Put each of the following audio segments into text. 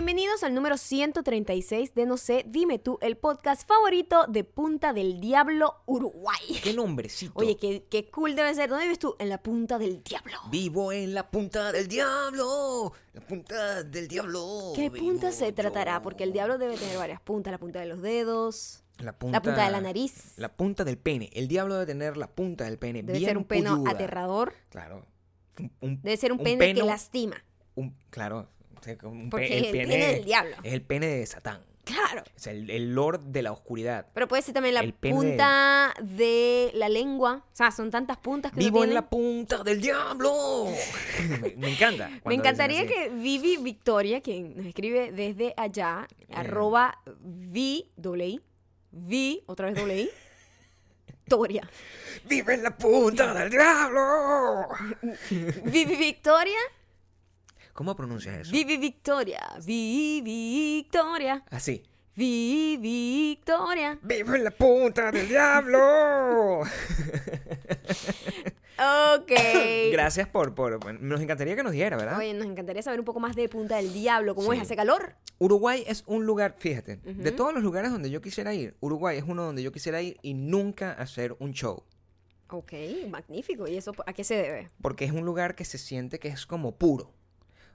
Bienvenidos al número 136 de No sé, dime tú, el podcast favorito de Punta del Diablo, Uruguay. ¡Qué nombrecito! Oye, qué, qué cool debe ser. ¿Dónde vives tú? En la Punta del Diablo. Vivo en la punta del diablo. La punta del diablo. ¿Qué punta se tratará? Porque el diablo debe tener varias puntas. La punta de los dedos, La punta, la punta de la nariz. La punta del pene. El diablo debe tener la punta del pene. Debe bien ser un pene aterrador. Claro. Un, un- Debe ser un, pene que lastima. claro. O un pe- Porque es el pene del diablo. Es el pene de Satán. Claro. Es el, el lord de la oscuridad. Pero puede ser también la El punta de la lengua. O sea, son tantas puntas que Vivo en la punta del diablo. me, me encanta. Me encantaría que Vivi Victoria, quien nos escribe desde allá, Eh. arroba vi, doble I, vi, otra vez doble I, Victoria. ¡Vive en la punta del diablo! Vivi Victoria, ¿Cómo pronuncias eso? Vivi Victoria, Vivi Victoria, Así. Vivi Victoria. ¡Vivo en la punta del diablo! Ok. Gracias por, por... Nos encantaría que nos diera, ¿verdad? Oye, nos encantaría saber un poco más de Punta del Diablo, cómo Sí. es, hace calor. Uruguay es un lugar, fíjate, de todos los lugares donde yo quisiera ir, Uruguay es uno donde yo quisiera ir y nunca hacer un show. Ok, magnífico. ¿Y eso a qué se debe? Porque es un lugar que se siente que es como puro.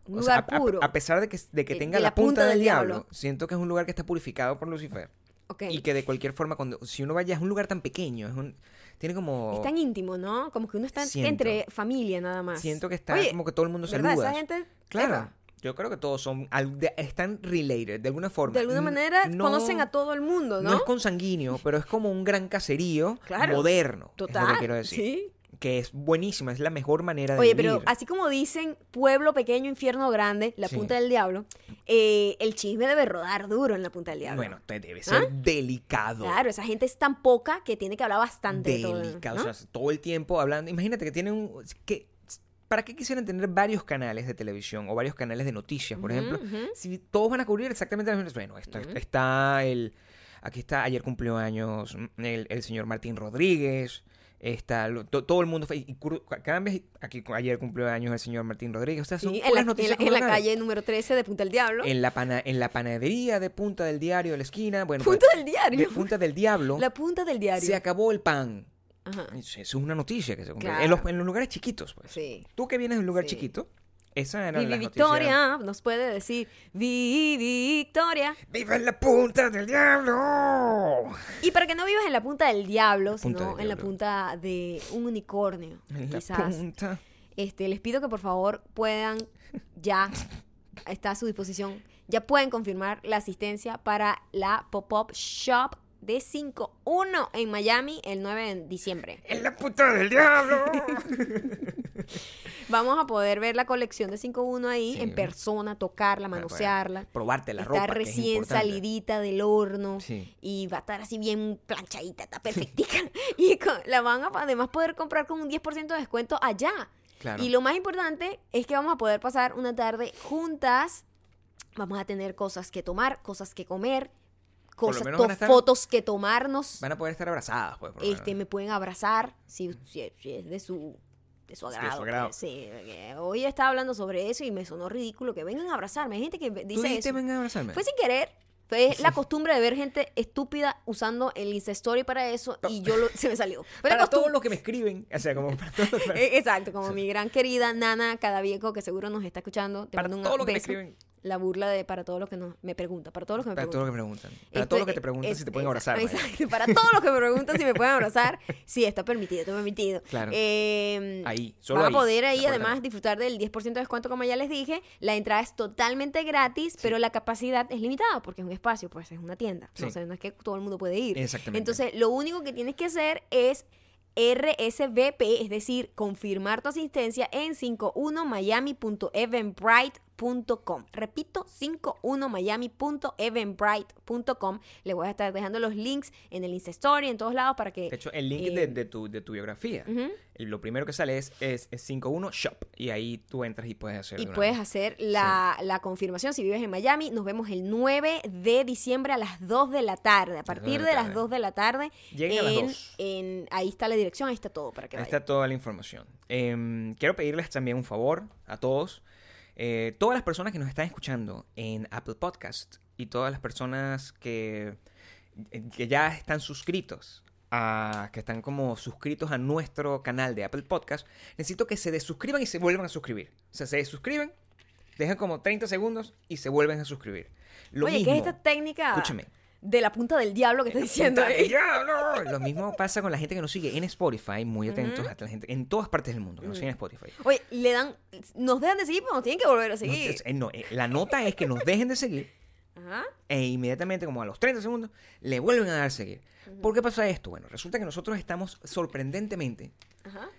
Un O sea, lugar a- a- puro. A, pesar de que, de que De- tenga de la, la punta, punta del del diablo, diablo. siento que es un lugar que está purificado por Lucifer. ok. Y que de cualquier forma, cuando si uno vaya, es un lugar tan pequeño, es un, tiene como... Es tan íntimo, ¿no? Como que uno está Siento. entre familia nada más. Siento que está Oye, como que todo el mundo ¿verdad? saluda. Esa gente, Claro. Yo creo que todos son están related de alguna forma. de alguna manera no- conocen a todo el mundo, ¿no? No es consanguíneo, pero es como un gran caserío Claro. moderno. Es Total. lo que quiero decir. Sí. Que es buenísima, es la mejor manera de Oye, vivir. pero así como dicen pueblo pequeño, infierno grande, la Sí. punta del diablo, eh, el chisme debe rodar duro en la punta del diablo. Bueno, te debe ser delicado. Claro, esa gente es tan poca que tiene que hablar bastante de todo. Delicado. ¿no? O sea, todo el tiempo hablando. Imagínate que tienen un. Que, ¿Para qué quisieran tener varios canales de televisión o varios canales de noticias, por ejemplo? Si todos van a cubrir exactamente las mismas. Bueno, esto, está el. Aquí está, ayer cumplió años el, el señor Martín Rodríguez. Está todo el mundo. Y, vez, aquí ayer cumplió años el señor Martín Rodríguez. O sea, son Sí, en la, en noticias la- en la calle número 13 de Punta del Diablo. En la, pana- en la panadería de Punta del Diario de la esquina. Bueno, Punta pues, del Diario. de Punta del Diablo. La punta del diario. Se acabó el pan. Ajá. Eso es una noticia que se cumple. Claro. En, los, en los lugares chiquitos, pues. Sí. Tú que vienes de un lugar Sí. chiquito, esa era Vivi la Victoria nos puede decir Vivi Victoria. ¡Viva en la punta del diablo! Y para que no vivas en la punta del diablo, punta sino del en la punta de un unicornio, En la quizás. punta. Este, les pido que por favor puedan ya está a su disposición, ya pueden confirmar la asistencia para la pop-up shop de 5.1 en Miami el 9 de diciembre. ¡En la punta del diablo! Vamos a poder ver la colección de 5.1 ahí Sí. en persona, tocarla, manosearla. Probarte la está ropa. que es recién salidita del horno Sí. y va a estar así bien planchadita, está perfectica. y con- la van a además poder comprar con un 10% de descuento allá. Claro. Y lo más importante es que vamos a poder pasar una tarde juntas. Vamos a tener cosas que tomar, cosas que comer, cosas, estar- fotos que tomarnos. Van a poder estar abrazadas, pues. por Este, menos. me pueden abrazar si, si- si es de su de su de su agrado. pues, sí, hoy estaba hablando sobre eso y me sonó ridículo que vengan a abrazarme. Hay gente que ¿Tú dice dijiste eso. a abrazarme? Fue sin querer. Fue la costumbre de ver gente estúpida usando el Insta Story para eso y yo lo- se me salió. La para todos los que me escriben. O sea, como para todos los Exacto, como mi gran querida Nana Cadavieco, que seguro nos está escuchando. Te Para mando un todos los que me escriben. La burla de para todos los que nos, me preguntan, para todos los que me Para preguntan. los que preguntan. Para Esto todos los que te preguntan es- si te pueden abrazar. Exacto, para todos los que me preguntan si me pueden abrazar, sí, está permitido, está permitido. Claro. Eh, Ahí, solo Van ahí, a poder ahí además disfrutar del 10% de descuento, como ya les dije. La entrada es totalmente gratis, pero la capacidad es limitada porque es un espacio, pues es una tienda. No, Sí. sé, no es que todo el mundo puede ir. Exactamente. Entonces, lo único que tienes que hacer es RSVP, es decir, confirmar tu asistencia en 51miami.eventbrite.com. Repito, 51miami.eventbrite.com. Le voy a estar dejando los links en el Insta Story, en todos lados, para que... De hecho, el link eh, de, de tu, de tu biografía, lo primero que sale es, es, es 51 Shop. Y ahí tú entras y puedes hacer. Y puedes vez. hacer la, la confirmación si vives en Miami. Nos vemos el 9 de diciembre a las 2 de la tarde. A partir de de la las tarde. 2 de la tarde. Lleguen a las en- 2. en- ahí está la dirección, ahí está todo para que Ahí está toda la información. Em, quiero pedirles también un favor a todos. Eh, todas las personas que nos están escuchando en Apple Podcast y todas las personas que, eh, que ya están suscritos, a, que están como suscritos a nuestro canal de Apple Podcast, necesito que se desuscriban y se vuelvan a suscribir. O sea, se desuscriben, dejan como 30 segundos y se vuelven a suscribir. Lo Oye, mismo, ¿qué es esta técnica escúchame, de la punta del diablo que estás diciendo? ¡Puta ahí? diablo! Lo mismo pasa con la gente que nos sigue en Spotify, muy atentos a la gente en todas partes del mundo que nos sigue en Spotify. Oye, le dan, nos dejan de seguir, pero nos tienen que volver a seguir. eh, no, eh, la nota es que nos dejen de seguir Ajá. e inmediatamente, como a los 30 segundos, le vuelven a dar seguir. ¿Por qué pasa esto? Bueno, resulta que nosotros estamos sorprendentemente Ajá.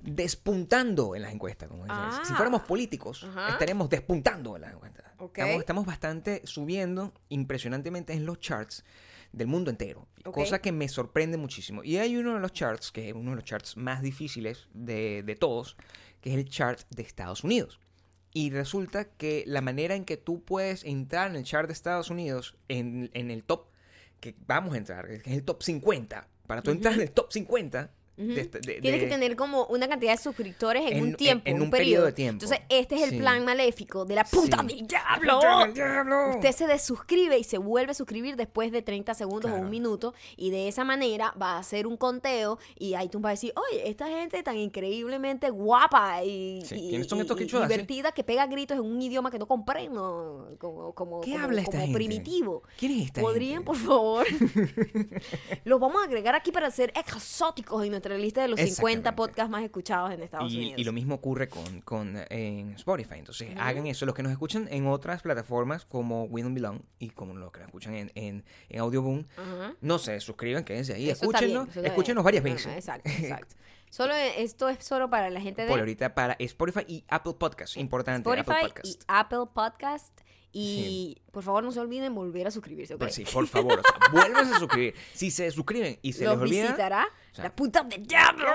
despuntando en las encuestas. Como dicen. Ah. Si fuéramos políticos, Ajá. estaremos despuntando en las encuestas. Ok. Estamos, estamos bastante subiendo impresionantemente en los charts del mundo entero. Ok. Cosa que me sorprende muchísimo. Y hay uno de los charts, que es uno de los charts más difíciles de, de todos, que es el chart de Estados Unidos. Y resulta que la manera en que tú puedes entrar en el chart de Estados Unidos, en, en el top, que vamos a entrar, que es el top 50, para tú entrar en el top 50, De de- Tienes de- que tener como una cantidad de suscriptores en, En- un tiempo, en- en un, un periodo. periodo de tiempo. Entonces, este es el Sí. plan maléfico de la puta Sí. del diablo. Usted se desuscribe y se vuelve a suscribir después de 30 segundos o un minuto y de esa manera va a hacer un conteo y iTunes va a decir, oye, esta gente tan increíblemente guapa y, Sí, y- ¿quiénes son y- estos y divertida que pega gritos en un idioma que no comprendo, como, como, ¿Qué como- habla esta como gente? primitivo. ¿Quién es esta ¿Podrían, gente? por favor? Los vamos a agregar aquí para ser exóticos en nuestra lista de los 50 Exactamente. podcasts más escuchados en Estados Y, Unidos. y lo mismo ocurre con, con eh, en Spotify. Entonces, hagan eso. Los que nos escuchan en otras plataformas como We Don't Belong y como los que nos escuchan en, en, en Audioboom, Ajá. no se suscriban, quédense ahí. Eso bien, Escúchenlo, está escúchenos bien. varias veces. Exacto, exacto. Solo esto es solo para la gente Por de ahorita para Spotify y Apple Podcast. Importante, Spotify Apple y. Apple Podcast. Y por favor no se olviden volver a suscribirse. Pues sí, por favor, o sea, a suscribir. Si se suscriben y se Los les olvida... visitará sea, la puta del diablo.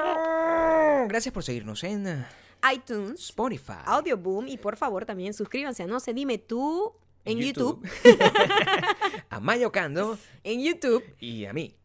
Gracias por seguirnos en iTunes, Spotify. Audioboom y por favor también suscríbanse a No se dime tú en YouTube. a Mayo Cando En YouTube. y a mí.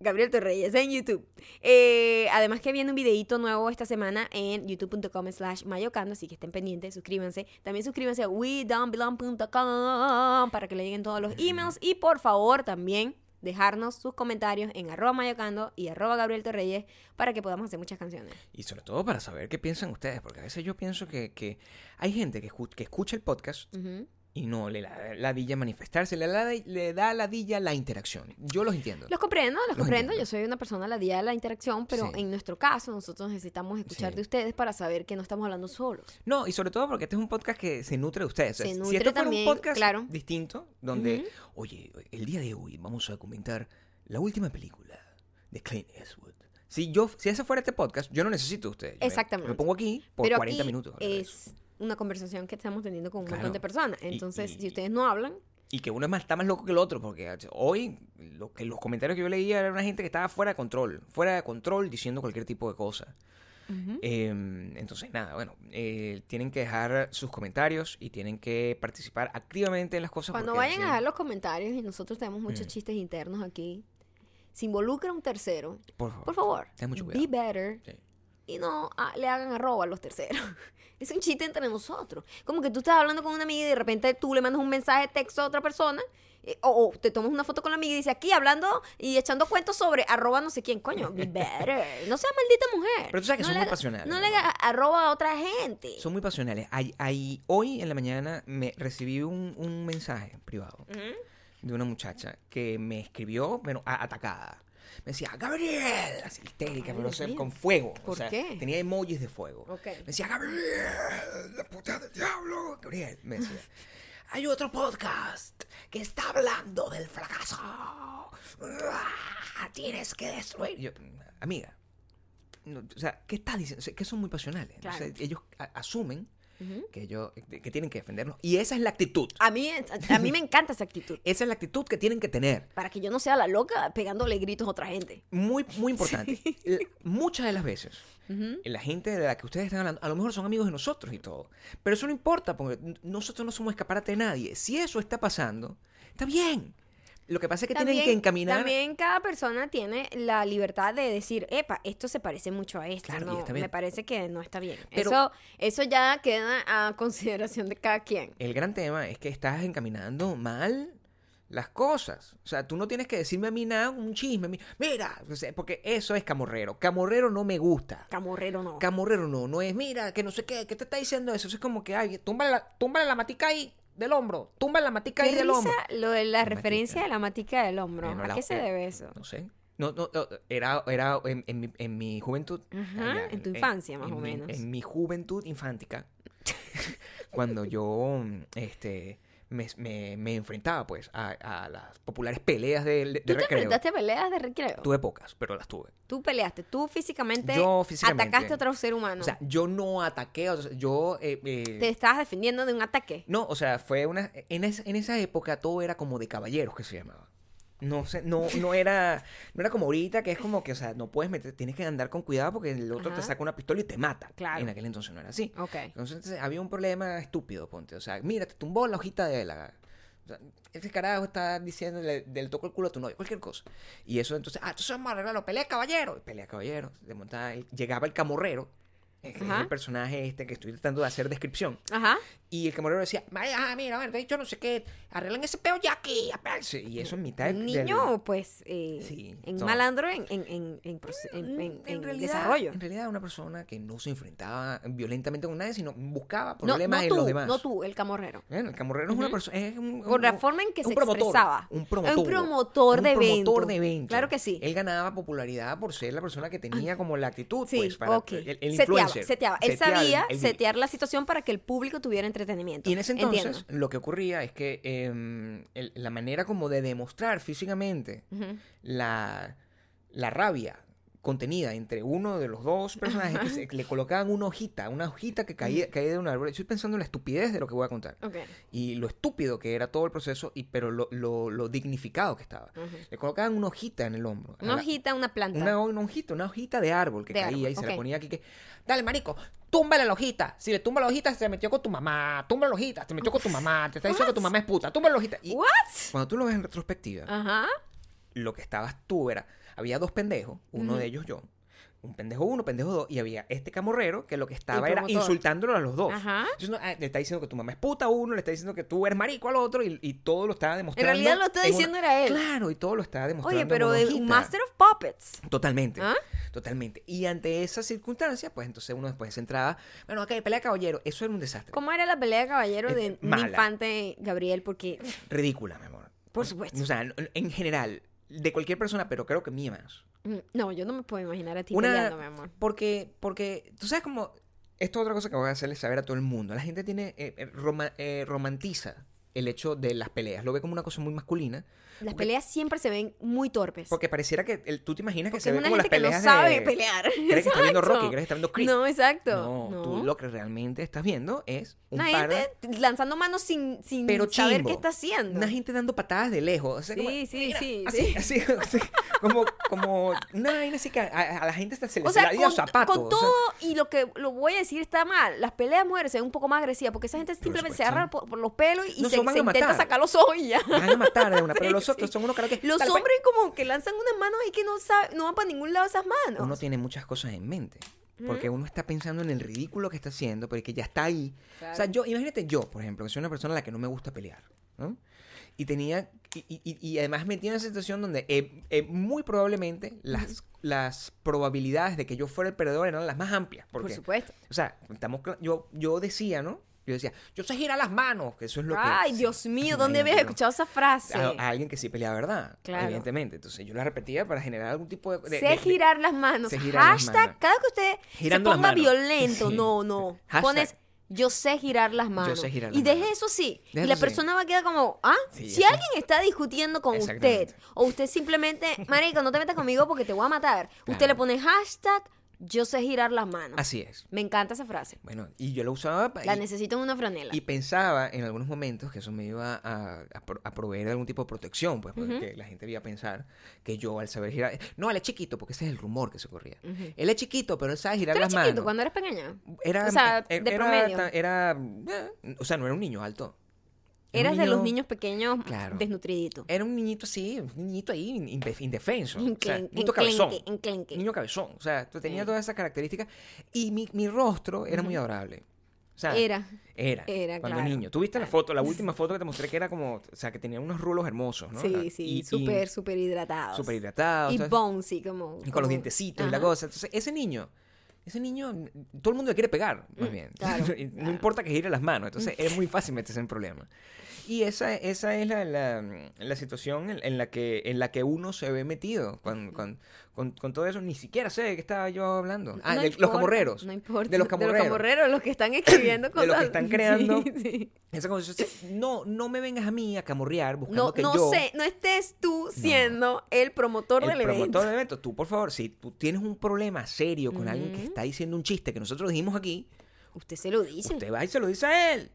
Gabriel Torreyes en YouTube. Eh, además que viene un videito nuevo esta semana en youtube.com slash mayocando, así que estén pendientes, suscríbanse. También suscríbanse a wedonbelong.com para que le lleguen todos los emails. Y por favor también dejarnos sus comentarios en arroba mayocando y arroba Gabriel Torreyes para que podamos hacer muchas canciones. Y sobre todo para saber qué piensan ustedes, porque a veces yo pienso que, que hay gente que, que escucha el podcast. Y no le da ladilla manifestarse, le, da- le da ladilla la interacción. Yo los entiendo. Los comprendo, los, Los comprendo. entiendo. Yo soy una persona la día de la interacción, pero Sí. en nuestro caso nosotros necesitamos escuchar Sí. de ustedes para saber que no estamos hablando solos. No, y sobre todo porque este es un podcast que se nutre de ustedes. O sea, Se si nutre esto fuera también, un podcast claro. distinto, donde, oye, el día de hoy vamos a comentar la última película de Clint Eastwood. Si yo, si ese fuera este podcast, yo no necesito de ustedes. Me- Exactamente. Me, pongo aquí por Pero 40 aquí minutos. es una conversación que estamos teniendo con un Claro. montón de personas. Y- Entonces, y- si ustedes no hablan, Y que uno es más, está más loco que el otro, porque hoy lo que los comentarios que yo leía era una gente que estaba fuera de control, fuera de control diciendo cualquier tipo de cosa. Eh, entonces, nada, bueno, eh, tienen que dejar sus comentarios y tienen que participar activamente en las cosas. cuando vayan a así- dejar los comentarios, y nosotros tenemos muchos Mm. chistes internos aquí, si involucra un tercero, Por favor. por favor, Ten mucho be cuidado. better Sí. y no ah, le hagan arroba a los terceros. Es un chiste entre nosotros. Como que tú estás hablando con una amiga y de repente tú le mandas un mensaje de texto a otra persona. eh, O, o te tomas una foto con la amiga y dice aquí hablando y echando cuentos sobre arroba no sé quién. Coño, be better. No seas maldita mujer. Pero tú sabes que no son le muy pasionales, No le arroba a otra gente. Son muy pasionales. Hay, hay- hoy en la mañana me recibí un, un mensaje privado de una muchacha que me escribió, pero atacada. Me decía, Gabriel, así histérica, Ay, pero o mío. con fuego. o ¿Por sea, qué? Tenía emojis de fuego. Me decía, Gabriel, la puta del diablo. Gabriel, me decía, hay otro podcast que está hablando del fracaso. Tienes que destruir. Yo, amiga, no, o sea, ¿qué estás diciendo? O sea, que son muy pasionales. Claro. Ellos a- que, ellos, que tienen que defendernos. Y esa es la actitud. A mí, a, a mí me encanta esa actitud. Esa es la actitud que tienen que tener. Para que yo no sea la loca pegándole gritos a otra gente. Muy, muy importante. Muchas de las veces, la gente de la que ustedes están hablando, a lo mejor son amigos de nosotros y todo. Pero eso no importa, porque nosotros no somos escaparate de nadie. Si eso está pasando, está bien. Lo que pasa es que tienen que encaminar. También cada persona tiene la libertad de decir, epa, esto se parece mucho a esto. Claro, no, me parece que no está bien. Pero- eso, eso ya queda a consideración de cada quien. El gran tema es que estás encaminando mal las cosas. O sea, tú no tienes que decirme a mí nada, un chisme. mi- Mira, porque eso es camorrero. Camorrero no me gusta. Camorrero no. Camorrero no, no es, mira, que no sé qué, ¿qué te está diciendo eso? Eso es como que, ay, túmbale la, túmbale la matica ahí del hombro, túmbale la matica ahí ¿Qué del hombro. lo de la referencia de la matica del hombro? ¿A la- qué se debe eso? No sé. No, no, no, era, era en, en mi, en mi juventud. Ajá, allá, en tu infancia, más o mi- menos. En mi juventud infántica. cuando yo, este, me, me- me enfrentaba, pues, a, a las populares peleas de, de, ¿Tú te recreo. enfrentaste a peleas de recreo? Tuve pocas, pero las tuve. Tú peleaste, tú físicamente, Yo físicamente. atacaste a otro ser humano. O sea, yo no ataqué, o sea, yo... eh, eh, te estabas defendiendo de un ataque. No, o sea, fue una... En, es- en esa época todo era como de caballeros que se llamaba. No sé, no, no era, no era como ahorita que es como que, o sea, no puedes meter, tienes que andar con cuidado porque el otro te saca una pistola y te mata. Claro. En aquel entonces no era así. Entonces había un problema estúpido, ponte. O sea, mira, te tumbó la hojita de la... o sea, ese carajo está diciendo del toco el culo a tu novio, cualquier cosa. Y eso entonces, ah, entonces vamos a arreglarlo, pelea caballero. Pelea caballero. Se montaba llegaba el camorrero, que es Ajá. el personaje este que estoy tratando de hacer descripción. Ajá. Y el camarero decía, "Ay, ah, mira, a ver, de hecho no sé qué, arreglen ese peo ya aquí. apérense". Y eso en mitad del- niño, pues, eh, Sí, en malandro en, en, en, en desarrollo. En realidad una persona que no se enfrentaba violentamente con nadie, sino buscaba problemas no en tú, los demás. no tú, el camorrero. Bueno, el camorrero es una persona. Es un, Por la forma en que se promotor, expresaba. Un promotor. Un promotor de un promotor eventos. de eventos. Claro que sí. Él ganaba popularidad por ser la persona que tenía como la actitud. Sí, pues, para ok. el, el seteaba, seteaba. Él Seteaba sabía el- setear la situación para que el público tuviera entretenimiento. Y en ese entonces, Entiendo. lo que ocurría es que em, el- la manera como de demostrar físicamente la, la rabia contenida entre uno de los dos personajes que se- le colocaban una hojita, una hojita que caía, caía de un árbol. Estoy pensando en la estupidez de lo que voy a contar. Y lo estúpido que era todo el proceso, y, pero lo, lo, lo dignificado que estaba. Le colocaban una hojita en el hombro. Una la- hojita, una planta. Una, una hojita, una hojita de árbol que De caía árbol, y se le ponía aquí que. Dale, marico, túmbale la hojita. Si le tumba la hojita, se metió con tu mamá. Tumba la hojita, se metió con tu mamá. Te está diciendo que tu mamá es puta. Tumba la hojita. Y ¿What? cuando tú lo ves en retrospectiva, Ajá. lo que estabas tú era. Había dos pendejos, uno de ellos yo. Un pendejo uno, pendejo dos, y había este camorrero que lo que estaba era insultándolo a los dos. Ajá. Entonces, no, ah, le está diciendo que tu mamá es puta a uno, le está diciendo que tú eres marico al otro, y, y todo lo estaba En demostrando. realidad lo en una- diciendo era él. Claro, y todo lo estaba demostrando. Oye, en pero de un Master of Puppets. Totalmente. ¿Ah? Totalmente. Y ante esas circunstancias, pues entonces uno después se entraba, bueno, ok, pelea de caballero, eso era un desastre. ¿Cómo era la pelea de caballero de Eh, un mala. infante Gabriel? Porque, Ridícula, mi amor. Por supuesto. O sea, en- en general, de cualquier persona, pero creo que mía más. mm, no, yo no me puedo imaginar a ti Una- peleando, mi amor. Porque, porque, tú sabes como, esto es otra cosa que voy a hacerle saber a todo el mundo. La gente tiene, eh, eh, roma- eh, romantiza el hecho de las peleas, lo ve como una cosa muy masculina, Las porque- peleas siempre se ven muy torpes. porque pareciera que el- tú te imaginas que Porque se es ve una como las gente que no peleas sabe de... pelear. ¿Crees que estás viendo Exacto. Rocky? ¿Crees que estás viendo Creed? No, exacto. No, No. tú lo que realmente estás viendo es un Una par de... gente lanzando manos sin, sin pero saber chimbo. qué está haciendo. Una gente dando patadas de lejos. o sea, Sí, como, sí, mira, sí, así, sí. así, así, como, como una vaina así que a, a la gente se le O sea, con, zapatos. con o sea, todo, y lo que lo voy a decir está mal, las peleas mujeres se ven un poco más agresivas porque esa gente simplemente se agarra por, por los pelos y No, se, intenta sacar los ojos y ya. van a matar de una, pero los sí. son unos caras que... Los hombres como que lanzan unas manos ahí que no, sabe- no van para ningún lado esas manos. Uno tiene muchas cosas en mente. Porque uno está pensando en el ridículo que está haciendo, pero que ya está ahí. O sea, yo, imagínate yo, por ejemplo, que soy una persona a la que no me gusta pelear, ¿no? Y tenía, y, y- y además metí en una situación donde eh, eh, muy probablemente las, las probabilidades de que yo fuera el perdedor eran las más amplias. Por supuesto. o sea, estamos, yo, yo decía, ¿no? Yo decía, yo sé girar las manos, que eso es lo que... Ay, Dios mío, ¿dónde habías escuchado esa frase? A, a alguien que sí pelea verdad, Claro. evidentemente. Entonces yo la repetía para generar algún tipo de... de- sé de- girar las manos. girar las Hashtag, manos. cada que usted Girando se las ponga violento, Sí. no, no. Hashtag. Pones yo sé girar las manos. sé girar y las deje manos. eso sí. Deje y la sí. persona va a quedar como, ah, Sí, si alguien está discutiendo con usted, o usted simplemente, marico, no te metas conmigo porque te voy a matar. Usted le pone hashtag yo sé girar las manos. Así es. Me encanta esa frase. Bueno, y yo la usaba pa- La y, necesito en una franela. y pensaba en algunos momentos que eso me iba a, a a proveer de algún tipo de protección, pues, porque la gente iba a pensar que yo al saber girar... No, él es chiquito, porque ese es el rumor que se corría. Él es chiquito, pero él sabe girar ¿Tú eres las chiquito manos. cuando eres pequeña? Era, O sea, eh, de era promedio. ta- Era, eh, o sea, no era un niño alto. Eras de los niño- niños pequeños Claro. desnutriditos. Era un niñito así, un niñito ahí, indef- indefenso. o sea, Enclen- niñito cabezón. enclenque. Niño cabezón. O sea, tú tenía Sí. todas esas características. Y mi, mi rostro era muy Ujú. adorable. O sea, Era. Era. Era, cuando claro. niño. ¿Tú viste la foto, la última foto que te mostré que era como, o sea, que tenía unos rulos hermosos, ¿no? Sí, sí, súper, súper hidratados. súper hidratados. Y bouncy, como... Y con como- los dientecitos y la cosa. Entonces, ese niño, ese niño, todo el mundo le quiere pegar, más Mm, bien. claro, no claro. importa que gire las manos. Entonces, es muy fácil meterse en problemas. Y esa, esa es la, la, la situación en, en la que, en la que uno se ve metido con, con, con, con todo eso. Ni siquiera sé de qué estaba yo hablando. Ah, No de los camorreros. No importa. De los camorreros. camorreros, los que están escribiendo De cosas. los que están creando. Sí, sí. Esa cosa, no, no me vengas a mí a camorrear buscando No, que no yo... sé, no estés tú siendo el promotor el del promotor evento. del evento, tú por favor, si tú tienes un problema serio con alguien que está diciendo un chiste que nosotros dijimos aquí, Usted se lo dice. Usted va y se lo dice a él.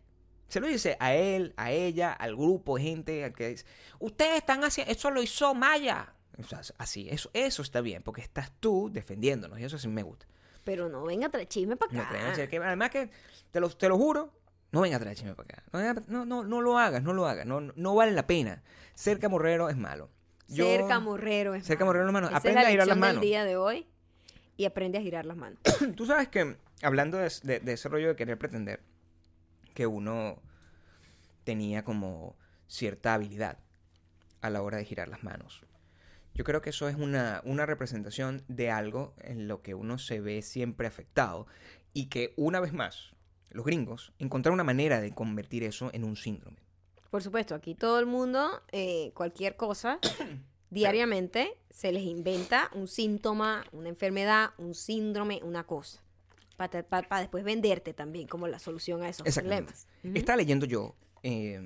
Se lo dice a él, a ella, al grupo de gente al que dice, ustedes están haciendo, eso lo hizo Maya. O sea, así, eso, eso está bien, porque estás tú defendiéndonos y eso sí me gusta. Pero no venga a traer chisme para acá. que además que, te lo, te lo juro, no venga a traer chisme para acá. No, No, no, lo hagas, no lo hagas, no, no vale la pena. Ser camorrero es malo. Yo- Ser camorrero es Ser malo. camorrero es malo. Esa Aprende es la a girar las lección del manos. día de hoy y aprende a girar las manos. Tú sabes que, hablando de, de- de ese rollo de querer pretender, que uno tenía como cierta habilidad a la hora de girar las manos. Yo creo que eso es una, una representación de algo en lo que uno se ve siempre afectado y que una vez más los gringos encontraron una manera de convertir eso en un síndrome. Por supuesto, aquí todo el mundo, eh, cualquier cosa, diariamente se les inventa un síntoma, una enfermedad, un síndrome, una cosa. Para después venderte también como la solución a esos problemas. Estaba leyendo yo eh,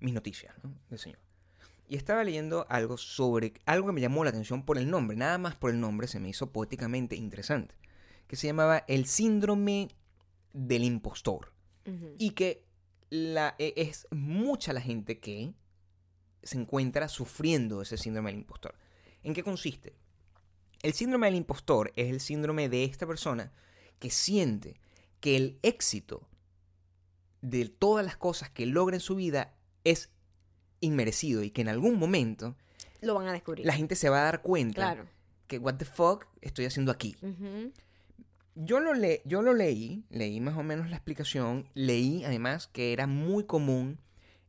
mis noticias ¿no? del señor. Y estaba leyendo algo sobre algo que me llamó la atención por el nombre. Nada más por el nombre se me hizo poéticamente interesante. Que se llamaba el síndrome del impostor. Y que la, e- es mucha la gente que se encuentra sufriendo ese síndrome del impostor. ¿En qué consiste? El síndrome del impostor es el síndrome de esta persona que siente que el éxito de todas las cosas que logra en su vida es inmerecido y que en algún momento Lo van a descubrir. la gente se va a dar cuenta Claro. que what the fuck estoy haciendo aquí. Yo lo, le yo lo leí, leí más o menos la explicación, leí además que era muy común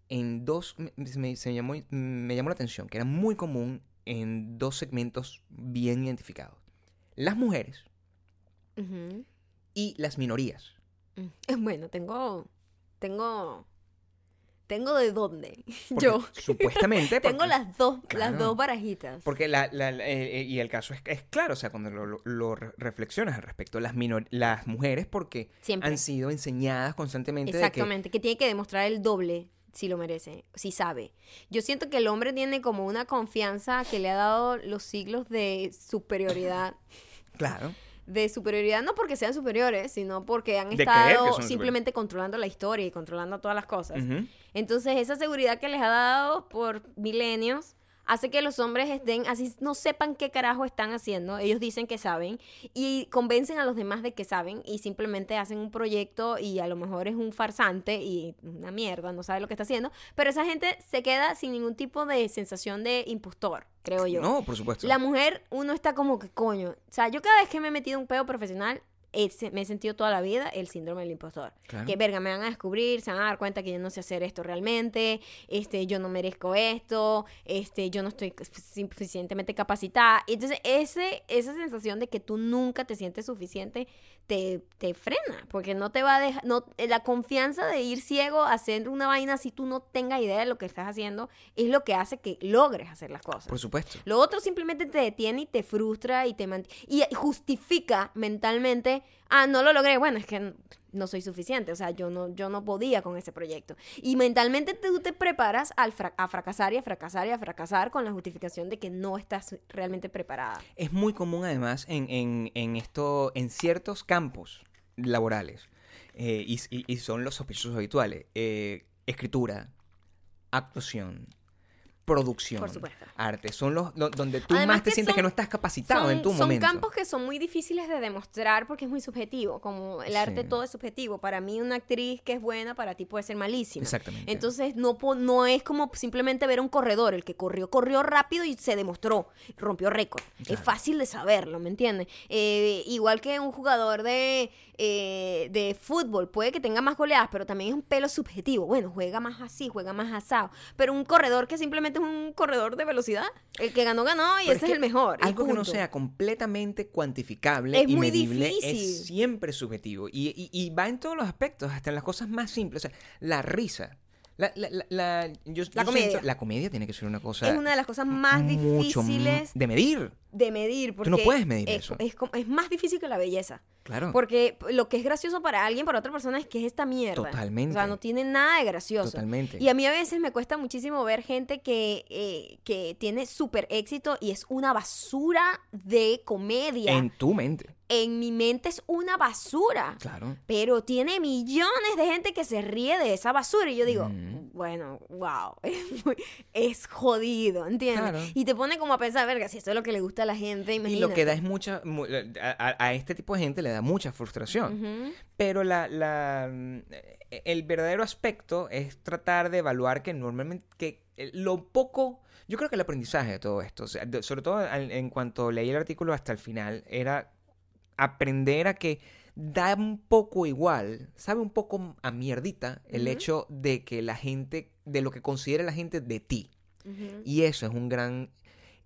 en dos, me, me- se llamó, me llamó la atención, que era muy común en dos segmentos bien identificados. Las mujeres y las minorías. Mm. Bueno, tengo. Tengo. Tengo de dónde. Porque Yo. Supuestamente. Tengo las dos, Claro. las dos barajitas. Porque la, la- la- eh, y el caso es, es claro, o sea, cuando lo, lo- lo re- reflexionas al respecto, las, minor- las mujeres porque Siempre. han sido enseñadas constantemente de que Exactamente, que... tiene que demostrar el doble si lo merece, si sabe. Yo siento que el hombre tiene como una confianza que le ha dado los siglos de superioridad. Claro. De superioridad no porque sean superiores, sino porque han estado simplemente controlando la historia y controlando todas las cosas. Entonces, esa seguridad que les ha dado por milenios hace que los hombres estén así, no sepan qué carajo están haciendo. Ellos dicen que saben y convencen a los demás de que saben y simplemente hacen un proyecto y a lo mejor es un farsante y una mierda, no sabe lo que está haciendo. Pero esa gente se queda sin ningún tipo de sensación de impostor, creo yo. No, por supuesto. La mujer, uno está como que coño. O sea, yo cada vez que me he metido un pedo profesional, me he sentido toda la vida el síndrome del impostor. Claro. Que verga, me van a descubrir, se van a dar cuenta que yo no sé hacer esto realmente, este, yo no merezco esto, este, yo no estoy suficientemente capacitada. Y Entonces, ese, esa sensación de que tú nunca te sientes suficiente te, te frena, porque no te va a dejar, no, la confianza de ir ciego a hacer una vaina si tú no tengas idea de lo que estás haciendo, es lo que hace que logres hacer las cosas. Por supuesto. Lo otro simplemente te detiene y te frustra y te y justifica mentalmente, ah, no lo logré, bueno, es que no soy suficiente, o sea, yo no, yo no podía con ese proyecto. Y mentalmente tú te preparas al fra- a fracasar y a fracasar y a fracasar con la justificación de que no estás realmente preparada. Es muy común además en, en, en esto, en ciertos campos laborales, eh, y, son los sospechosos habituales. eh, escritura, actuación, producción, Por supuesto. arte. Son los do- donde tú Además más te sientes que son- no estás capacitado son, en tu son momento. campos que son muy difíciles de demostrar porque es muy subjetivo. Como el arte todo es subjetivo. Para mí una actriz que es buena, para ti puede ser malísima. Exactamente. Entonces no, no es como simplemente ver un corredor. El que corrió, corrió rápido y se demostró. Rompió récord. Es fácil de saberlo, ¿me entiendes? Eh, igual que un jugador de, eh, de fútbol. Puede que tenga más goleadas, pero también es un pelo subjetivo. Bueno, juega más así, juega más asado. Pero un corredor que simplemente es un corredor de velocidad. El que ganó, ganó y Pero ese es, que el mejor. Algo que no sea completamente cuantificable Es y muy medible difícil. es siempre subjetivo. Y, y- y va en todos los aspectos, hasta en las cosas más simples. O sea, la risa. La, la, la, la- yo- yo comedia. siento- la comedia tiene que ser una cosa es una de las cosas más difíciles de medir. de medir. Porque no puedes medir es, eso. Es, es más difícil que la belleza. Claro. Porque lo que es gracioso para alguien, para otra persona, es que es esta mierda. Totalmente. O sea, no tiene nada de gracioso. Totalmente. Y a mí a veces me cuesta muchísimo ver gente que, eh, que tiene súper éxito y es una basura de comedia. En tu mente. En mi mente es una basura. Claro. Pero tiene millones de gente que se ríe de esa basura. Y yo digo, Mm. bueno, wow, es, muy- es jodido, ¿entiendes? Claro. Y te pone como a pensar, verga, si esto es lo que le gusta a la gente, Y imagínate. lo que da es mucha. mu- A, este tipo de gente le da mucha frustración. Pero la, la, mm, el verdadero aspecto es tratar de evaluar que normalmente que eh, lo poco, yo creo que el aprendizaje de todo esto, sobre todo en cuanto leí el artículo hasta el final, era aprender a que da un poco igual, sabe un poco a mierdita el hecho de que la gente, de lo que considere la gente de ti. Y eso es un gran,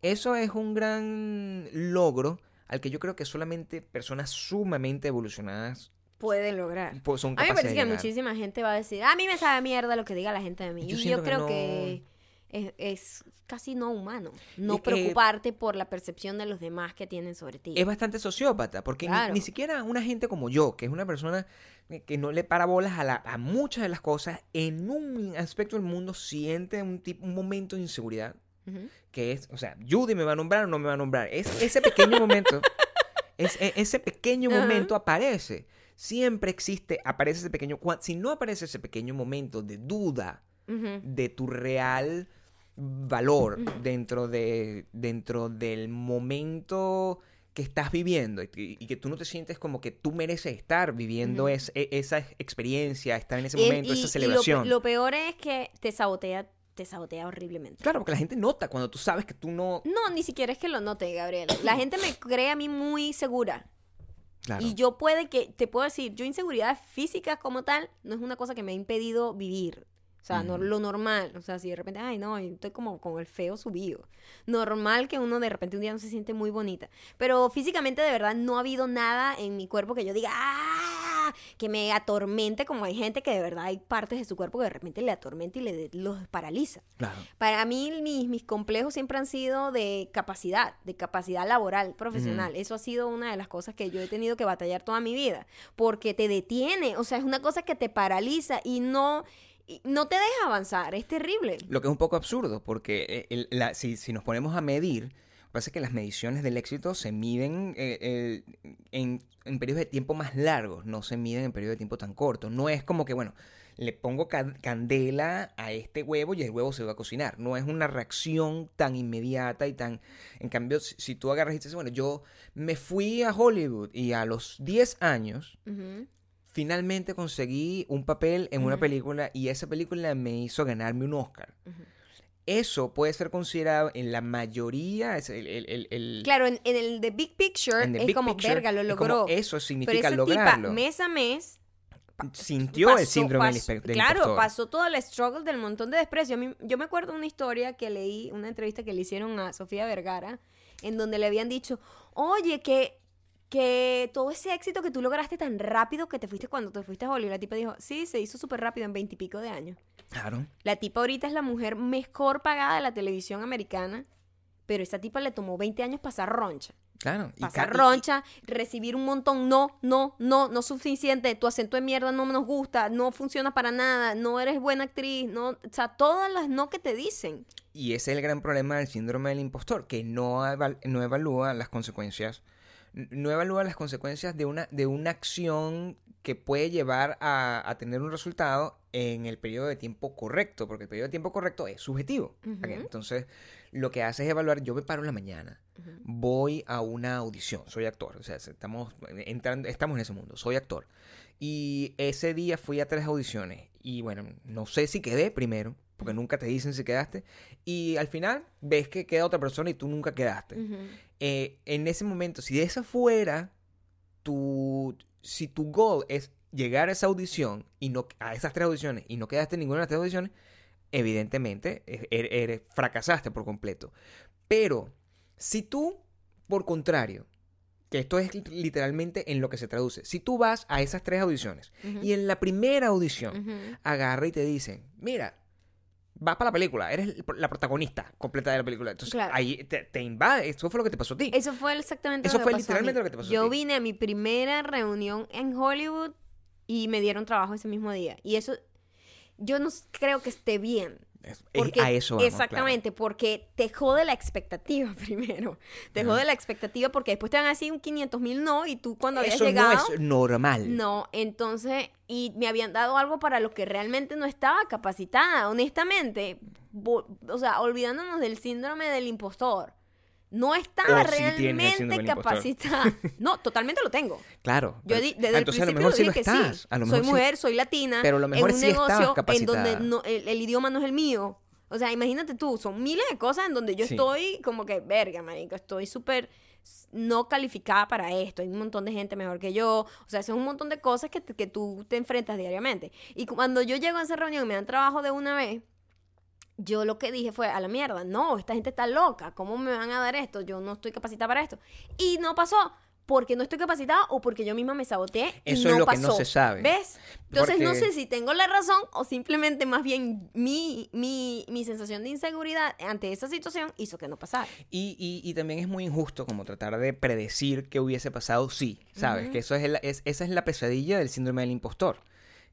eso es un gran logro al que yo creo que solamente personas sumamente evolucionadas Pueden lograr. pues, son A mí me parece que muchísima gente va a decir, a mí me sabe mierda lo que diga la gente de mí. Yo y yo que creo no- que es, es casi no humano. No Es que- preocuparte por la percepción de los demás que tienen sobre ti. Es bastante sociópata, porque ni- Claro. ni, siquiera una gente como yo, que es una persona que no le para bolas a, la- a muchas de las cosas, en un aspecto del mundo siente un, tipo, un momento de inseguridad, que es, o sea, Judy me va a nombrar o no me va a nombrar. Es, ese pequeño momento, es, e- ese pequeño momento aparece. Siempre existe, aparece ese pequeño, si no aparece ese pequeño momento de duda, de tu real valor dentro de dentro del momento que estás viviendo y, que- y que tú no te sientes como que tú mereces estar viviendo es- e- esa experiencia, estar en ese Y- momento, y- esa celebración. lo, lo peor es que te sabotea, te sabotea horriblemente. Claro, porque la gente nota cuando tú sabes que tú no... No, ni siquiera es que lo note, Gabriel. La gente me cree a mí muy segura. Claro. Y yo puede que, te puedo decir, yo inseguridad física como tal, no es una cosa que me ha impedido vivir. O sea, no, lo normal. O sea, si de repente, ay, no, estoy como con el feo subido. Normal que uno de repente un día no se siente muy bonita. Pero físicamente, de verdad, no ha habido nada en mi cuerpo que yo diga, ¡ah! Que me atormente, como hay gente que de verdad hay partes de su cuerpo que de repente le atormenta y le los paraliza. Claro. Para mí, mis, mis complejos siempre han sido de capacidad, de capacidad laboral, profesional. Eso ha sido una de las cosas que yo he tenido que batallar toda mi vida, porque te detiene, o sea, es una cosa que te paraliza y no, no te deja avanzar, es terrible. Lo que es un poco absurdo, porque eh, el- la- si, si nos ponemos a medir, pasa que las mediciones del éxito se miden eh, eh, en, en periodos de tiempo más largos, no se miden en periodos de tiempo tan cortos. No es como que, bueno, le pongo ca- candela a este huevo y el huevo se va a cocinar. No es una reacción tan inmediata y tan... En cambio, si, si tú agarras y dices, bueno, yo me fui a Hollywood y a los 10 años. Finalmente conseguí un papel en una película y esa película me hizo ganarme un Oscar. Eso puede ser considerado en la mayoría, es el, el- el- el- Claro, en, en el The Big Picture the es big como, picture, verga, lo es logró. eso Pero significa esa lograrlo. tipa, mes a mes, Sintió el síndrome del, pasó- del Claro, impostor. pasó todo el struggle del montón de desprecio. Mí- yo me acuerdo una historia que leí, una entrevista que le hicieron a Sofía Vergara, en donde le habían dicho, oye, que, que todo ese éxito que tú lograste tan rápido que te fuiste cuando te fuiste a Hollywood. La tipa dijo, sí, se hizo súper rápido en veintipico de años. Claro. La tipa ahorita es la mujer mejor pagada de la televisión americana, pero esa tipa le tomó 20 años pasar roncha. Claro. Pasar y- roncha, recibir un montón, no, no, no, no suficiente, tu acento de mierda no nos gusta, no funciona para nada, no eres buena actriz, no, o sea, todas las no que te dicen. Y ese es el gran problema del síndrome del impostor, que no, eval- no evalúa las consecuencias, no evalúa las consecuencias de una, de una acción que puede llevar a, a tener un resultado en el periodo de tiempo correcto, porque el periodo de tiempo correcto es subjetivo. Entonces, lo que hace es evaluar, yo me paro en la mañana, voy a una audición, soy actor, o sea, estamos, entrando, estamos en ese mundo, soy actor. Y ese día fui a tres audiciones y bueno, no sé si quedé primero, porque nunca te dicen si quedaste, y al final ves que queda otra persona y tú nunca quedaste. Eh, en ese momento, si esa fuera tu, si tu goal es llegar a esa audición y no a esas tres audiciones y no quedaste en ninguna de las tres audiciones, evidentemente e- eres- fracasaste por completo. Pero si tú, por contrario, que esto es literalmente en lo que se traduce, si tú vas a esas tres audiciones y en la primera audición agarra y te dicen, mira, vas para la película, eres la protagonista completa de la película. Entonces Claro. ahí te, te invade, eso fue lo que te pasó a ti. Eso fue exactamente Eso lo que fue pasó a literalmente mí. lo que te pasó a Yo ti. vine a mi primera reunión en Hollywood y me dieron trabajo ese mismo día. Y eso, yo no creo que esté bien. Es- es- Porque, a eso vamos, exactamente, porque te jode la expectativa primero. Te Ajá. jode la expectativa porque después te van a decir un 500 mil no y tú cuando habías Eso llegado... no es normal. No, entonces, y me habían dado algo para lo que realmente no estaba capacitada, honestamente. O sea, olvidándonos del síndrome del impostor. No estaba realmente capacitada. No, totalmente lo tengo. Claro. Yo di- desde entonces el a lo principio mejor lo sí dije que estás. sí. A lo soy mejor sí- mujer, soy latina. Pero a lo mejor en un sí negocio en donde no- el, el idioma no es el mío. O sea, imagínate tú, son miles de cosas en donde yo estoy como que, verga, marico, estoy súper no calificada para esto. Hay un montón de gente mejor que yo. O sea, eso es un montón de cosas que, te- que tú te enfrentas diariamente. Y cuando yo llego a esa reunión y me dan trabajo de una vez, yo lo que dije fue, a la mierda, no, esta gente está loca, ¿cómo me van a dar esto? Yo no estoy capacitada para esto. Y no pasó, porque no estoy capacitada o porque yo misma me saboteé. y Eso no es lo que pasó. no se sabe. ¿Ves? Entonces no sé si tengo la razón o simplemente más bien mi, mi, mi sensación de inseguridad ante esa situación hizo que no pasara. Y, y- y también es muy injusto como tratar de predecir qué hubiese pasado sí, ¿sabes? Que eso es, el- es- esa es la pesadilla del síndrome del impostor.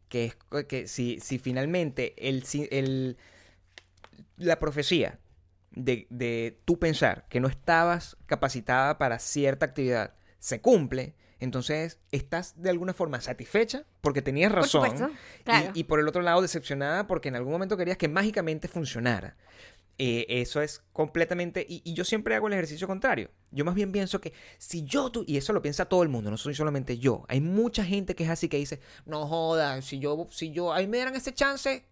Que es que si, si finalmente el, el- la profecía de, de tú pensar que no estabas capacitada para cierta actividad se cumple, entonces estás de alguna forma satisfecha porque tenías Por razón. supuesto, y- claro. y, por el otro lado decepcionada porque en algún momento querías que mágicamente funcionara. Eh, eso es completamente... Y, y yo siempre hago el ejercicio contrario. Yo más bien pienso que si yo tú... Y eso lo piensa todo el mundo, no soy solamente yo. Hay mucha gente que es así que dice, no joda, si yo, si yo, a mí me dieran ese chance,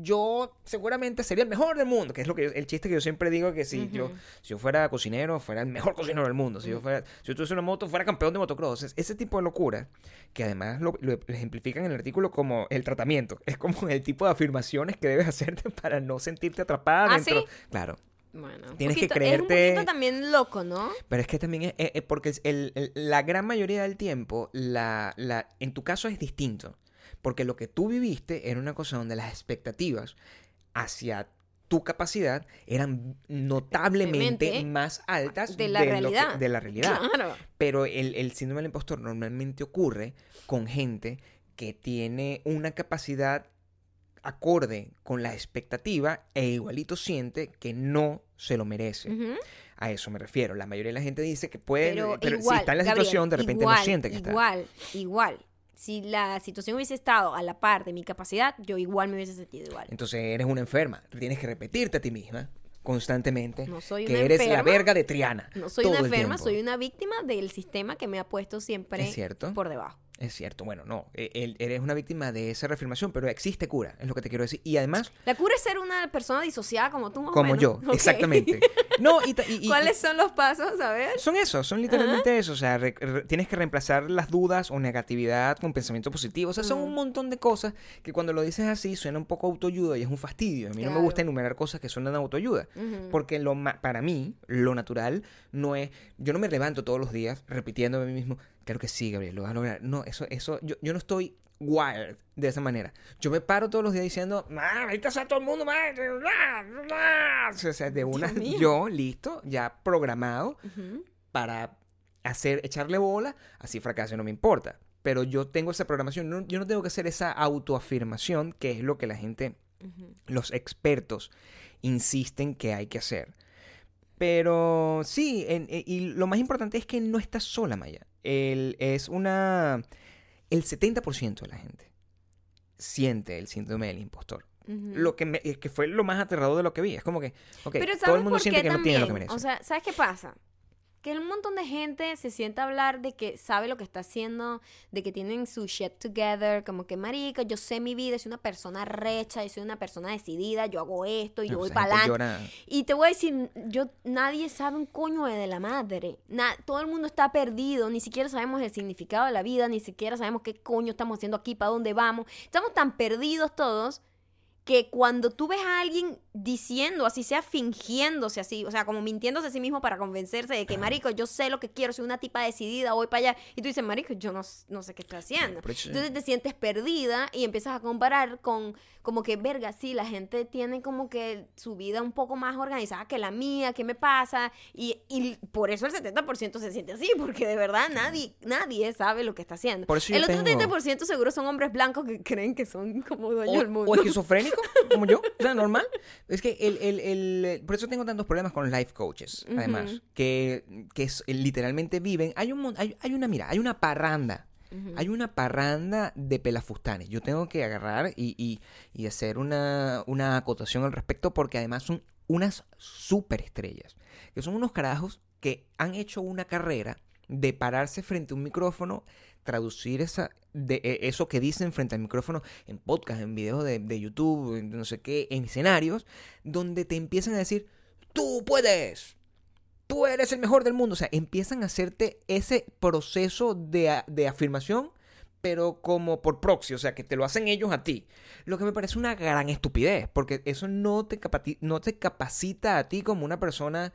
yo seguramente sería el mejor del mundo. Que es lo que el chiste que yo siempre digo que si yo si yo fuera cocinero, fuera el mejor cocinero del mundo. Si yo fuera, si yo tuviese una moto, fuera campeón de motocross. Es- ese tipo de locura, que además lo, lo ejemplifican en el artículo como el tratamiento. Es como el tipo de afirmaciones que debes hacerte para no sentirte atrapada ¿Ah, dentro. sí? Claro. Bueno, Tienes que poquito- Es un creerte- también loco, ¿no? Pero es que también es, es- es porque el- la gran mayoría del tiempo, la, la, en tu caso es distinto. Porque lo que tú viviste era una cosa donde las expectativas hacia tu capacidad eran notablemente más altas de la lo que- realidad. de la realidad. Claro. Pero el, el síndrome del impostor normalmente ocurre con gente que tiene una capacidad acorde con la expectativa e igualito siente que no se lo merece. A eso me refiero. La mayoría de la gente dice que puede, Pero, pero, igual, si está en la Gabriel, situación, de repente igual, no siente que está. Igual, igual. Si la situación hubiese estado a la par de mi capacidad, yo igual me hubiese sentido igual. Entonces eres una enferma. Tienes que repetirte a ti misma constantemente No soy que una eres la verga de Triana. No soy una enferma, soy una víctima del sistema que me ha puesto siempre por debajo. Es cierto, bueno, no, e- eres una víctima de esa reafirmación, pero existe cura, es lo que te quiero decir. Y además, La cura es ser una persona disociada como tú, más o como menos. yo, exactamente. No, y, ta- y- y- ¿Cuáles son los pasos? A ver. Son eso, son literalmente eso. O sea, re- re- tienes que reemplazar las dudas o negatividad con pensamiento positivo. O sea, son un montón de cosas que cuando lo dices así suena un poco autoayuda y es un fastidio. A mí no me gusta enumerar cosas que suenan autoayuda. Porque lo para mí, lo natural no es. Yo no me levanto todos los días repitiendo a mí mismo, claro que sí, Gabriel, lo vas a lograr. No, eso, eso, yo, yo no estoy wired de esa manera. Yo me paro todos los días diciendo, "Ah, ahorita está todo el mundo, bla". o sea, de una, yo, listo, ya programado para hacer, echarle bola, así fracase, no me importa. Pero yo tengo esa programación, no- yo no tengo que hacer esa autoafirmación, que es lo que la gente, los expertos, insisten que hay que hacer. Pero sí, en- e- y lo más importante es que no estás sola, Maya. El, es una... El 70% de la gente siente el síndrome del impostor. Ujú. Lo que, me- que fue lo más aterrador de lo que vi. Es como que, ok, Pero ¿sabes todo el mundo siente que no tiene lo que también? merece. O sea, ¿sabes qué pasa? Que un montón de gente se sienta a hablar de que sabe lo que está haciendo, de que tienen su shit together, como que, marica, yo sé mi vida, soy una persona recha, yo soy una persona decidida, yo hago esto, yo No, voy para adelante. Y te voy a decir, yo, nadie sabe un coño de la madre. Na- todo el mundo está perdido, ni siquiera sabemos el significado de la vida, ni siquiera sabemos qué coño estamos haciendo aquí, para dónde vamos. Estamos tan perdidos todos que cuando tú ves a alguien diciendo, así sea fingiéndose así, o sea, como mintiéndose a sí mismo para convencerse de que, marico, yo sé lo que quiero, soy una tipa decidida, voy para allá, y tú dices, marico, yo no, no sé qué estoy haciendo. Entonces te sientes perdida y empiezas a comparar con, como que, verga, sí, la gente tiene como que su vida un poco más organizada que la mía, ¿qué me pasa? Y, y por eso el 70% se siente así, porque de verdad nadie, nadie sabe lo que está haciendo. Por eso yo el otro tengo- 30% seguro son hombres blancos que creen que son como dueños o, del mundo. o como yo, o sea, normal. Es que el, el- el- por eso tengo tantos problemas con life coaches, además, que, que es- literalmente viven, hay, un, mon- hay, hay una, mira, hay una parranda, hay una parranda de pelafustanes. Yo tengo que agarrar y, y- y hacer una, una acotación al respecto porque además son unas superestrellas, que son unos carajos que han hecho una carrera de pararse frente a un micrófono, traducir esa, de, eh, eso que dicen frente al micrófono en podcast, en videos de, de YouTube, en no sé qué, en escenarios, donde te empiezan a decir, tú puedes, tú eres el mejor del mundo. O sea, empiezan a hacerte ese proceso de, de afirmación, pero como por proxy, o sea, que te lo hacen ellos a ti. Lo que me parece una gran estupidez, porque eso no te, no te capacita a ti como una persona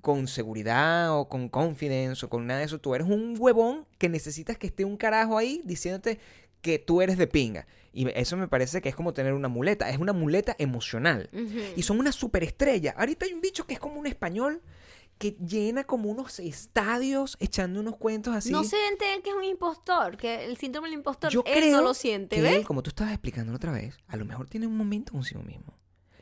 con seguridad o con confidence o con nada de eso. Tú eres un huevón que necesitas que esté un carajo ahí diciéndote que tú eres de pinga. Y eso me parece que es como tener una muleta. Es una muleta emocional. Y son una superestrella. Ahorita hay un bicho que es como un español que llena como unos estadios echando unos cuentos así. No sienten que es un impostor, que el síndrome del impostor, Yo él creo no lo siente, que ¿ves? él, como tú estabas explicando otra vez, a lo mejor tiene un momento consigo mismo.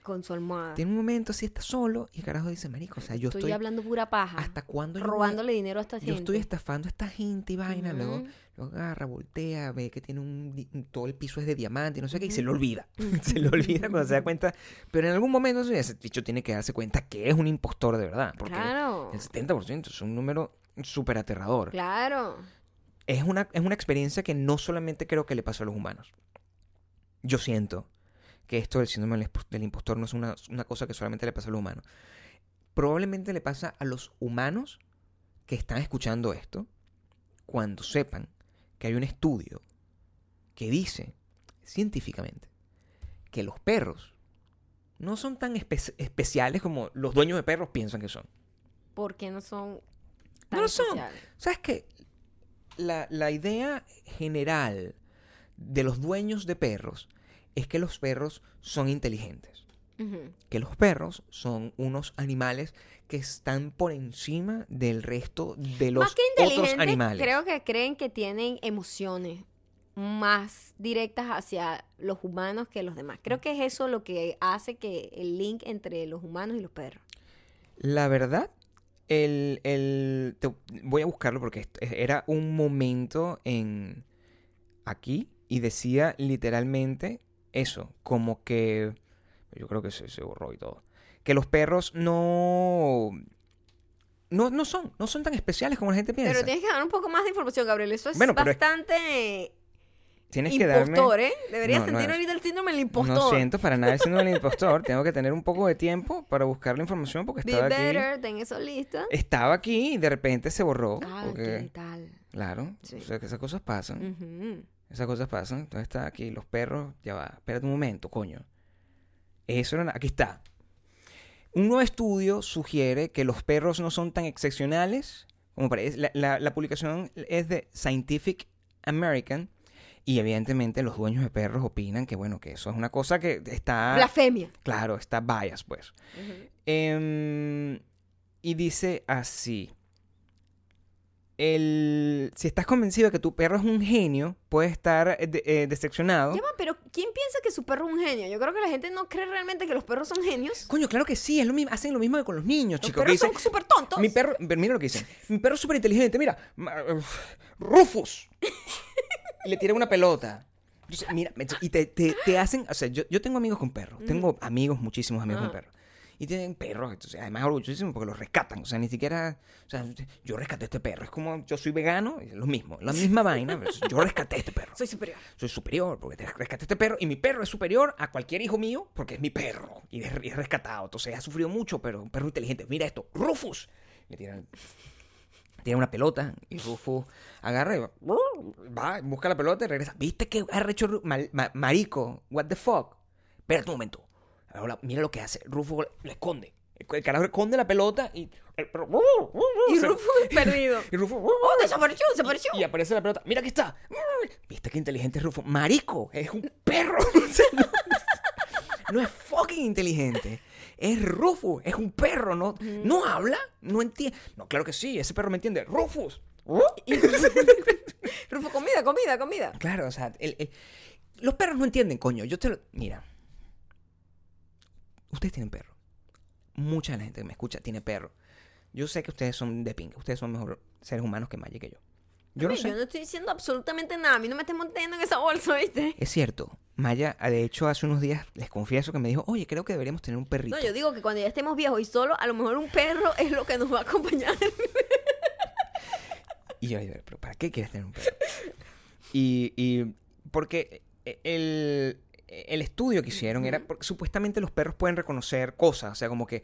Con su almohada. Tiene un momento así, está solo y el carajo dice, marico, o sea, yo estoy, estoy... hablando pura paja. ¿Hasta cuándo yo voy robándole dinero a esta Yo gente. estoy estafando a esta gente y vaina, luego Ujú. lo agarra, voltea, ve que tiene un, di- todo el piso es de diamante y no sé qué, y se le olvida. se le olvida cuando se da cuenta. Pero en algún momento ese bicho tiene que darse cuenta que es un impostor de verdad. Porque Claro. el 70% es un número súper aterrador. Claro. Es, una, es una experiencia que no solamente creo que le pasó a los humanos. Yo siento que esto del síndrome del, impo- del impostor no es una, una cosa que solamente le pasa a los humanos. Probablemente le pasa a los humanos que están escuchando esto cuando sepan que hay un estudio que dice científicamente que los perros no son tan espe- especiales como los dueños de perros piensan que son. Porque no son No lo son. especiales. ¿Sabes qué? La, la idea general de los dueños de perros es que los perros son inteligentes. Que los perros son unos animales que están por encima del resto de los Más que otros animales. creo que creen que tienen emociones más directas hacia los humanos que los demás. Creo que es eso lo que hace que el link entre los humanos y los perros. La verdad, el, el- te- voy a buscarlo porque era un momento en aquí y decía literalmente eso, como que yo creo que se, se borró y todo, que los perros no no no son no son tan especiales como la gente piensa. Pero tienes que dar un poco más de información, Gabriel. Eso es Bueno, pero es- bastante Tienes que darme impostor, ¿eh? Deberías No, no sentir es- ahorita el síndrome del impostor. No siento para nada el síndrome del impostor. Tengo que tener un poco de tiempo para buscar la información porque Be estaba aquí. better, ten eso listo. Estaba aquí y de repente se borró. Ah, porque, ¿qué tal? Claro, Sí. o sea que esas cosas pasan. Ujú. Esas cosas pasan. Entonces está aquí, los perros, ya va, espérate un momento, coño. Eso era, aquí está. Un nuevo estudio sugiere que los perros no son tan excepcionales como parece. La, la- la publicación es de Scientific American y evidentemente los dueños de perros opinan que, bueno, que eso es una cosa que está... Blasfemia. Claro, está bias, pues. Em, y dice así. El, si estás convencido de que tu perro es un genio, puede estar eh, de- eh, decepcionado. Ya pero ¿quién piensa que su perro es un genio? Yo creo que la gente no cree realmente que los perros son genios. Coño, claro que sí, es lo mismo, hacen lo mismo que con los niños, Los chicos. que perros son súper tontos. Mi perro, mira lo que dicen. Mi perro es súper inteligente, mira. Rufus. Y le tiran una pelota. Entonces, mira, y te, te- te hacen. O sea, yo, yo tengo amigos con perros. Tengo amigos, muchísimos amigos con perros. Y tienen perros, entonces, además orgullosísimos porque los rescatan. O sea, ni siquiera. O sea, yo rescaté a este perro. Es como yo soy vegano, es lo mismo. La misma vaina. pero yo rescaté a este perro. Soy superior. Soy superior porque te rescaté a este perro y mi perro es superior a cualquier hijo mío porque es mi perro y es, y es rescatado. Entonces ha sufrido mucho, pero un perro inteligente. Mira esto, Rufus. Le tiran, tiran una pelota y Rufus agarra y va, va, busca la pelota y regresa. ¿Viste que ha mal- ma- marico? What the fuck? Espérate un momento. Ahora, mira lo que hace. Rufus lo esconde. El carajo esconde la pelota y el perro- Y se- Rufus perdido. y Rufus ¡Oh, desapareció, desapareció! y aparece la pelota. Mira aquí está. ¿Viste qué inteligente es Rufo? Marico, es un perro. No, es fucking inteligente. Es Rufus, es un perro, ¿no? No habla, no entiende. No, claro que sí, ese perro me entiende. Rufus. Rufus, comida, comida, comida. Claro, o sea, el- el- los perros no entienden, coño. Yo te lo. Mira. Ustedes tienen perro. Mucha de la gente que me escucha tiene perro. Yo sé que ustedes son de pinga. Ustedes son mejor seres humanos que Maya que yo. Yo Ay, sé. yo no estoy diciendo absolutamente nada. A mí no me estés montando en esa bolsa, ¿viste? Es cierto. Maya, de hecho, hace unos días les confieso que me dijo, oye, creo que deberíamos tener un perrito. No, yo digo que cuando ya estemos viejos y solo, a lo mejor un perro es lo que nos va a acompañar. Y yo pero ¿para qué quieres tener un perro? Y, y porque el, el estudio que hicieron era porque supuestamente los perros pueden reconocer cosas, o sea, como que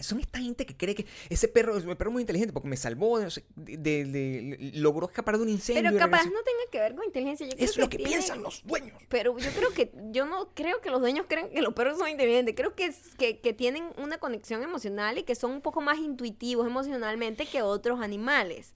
son esta gente que cree que ese perro es un perro muy inteligente porque me salvó, de, logró escapar de un incendio. Pero capaz no tenga que ver con inteligencia. Yo creo Es lo que tiene- piensan los dueños. Pero yo creo que, yo no creo que los dueños crean que los perros son inteligentes. Creo que, que, que tienen una conexión emocional y que son un poco más intuitivos emocionalmente que otros animales.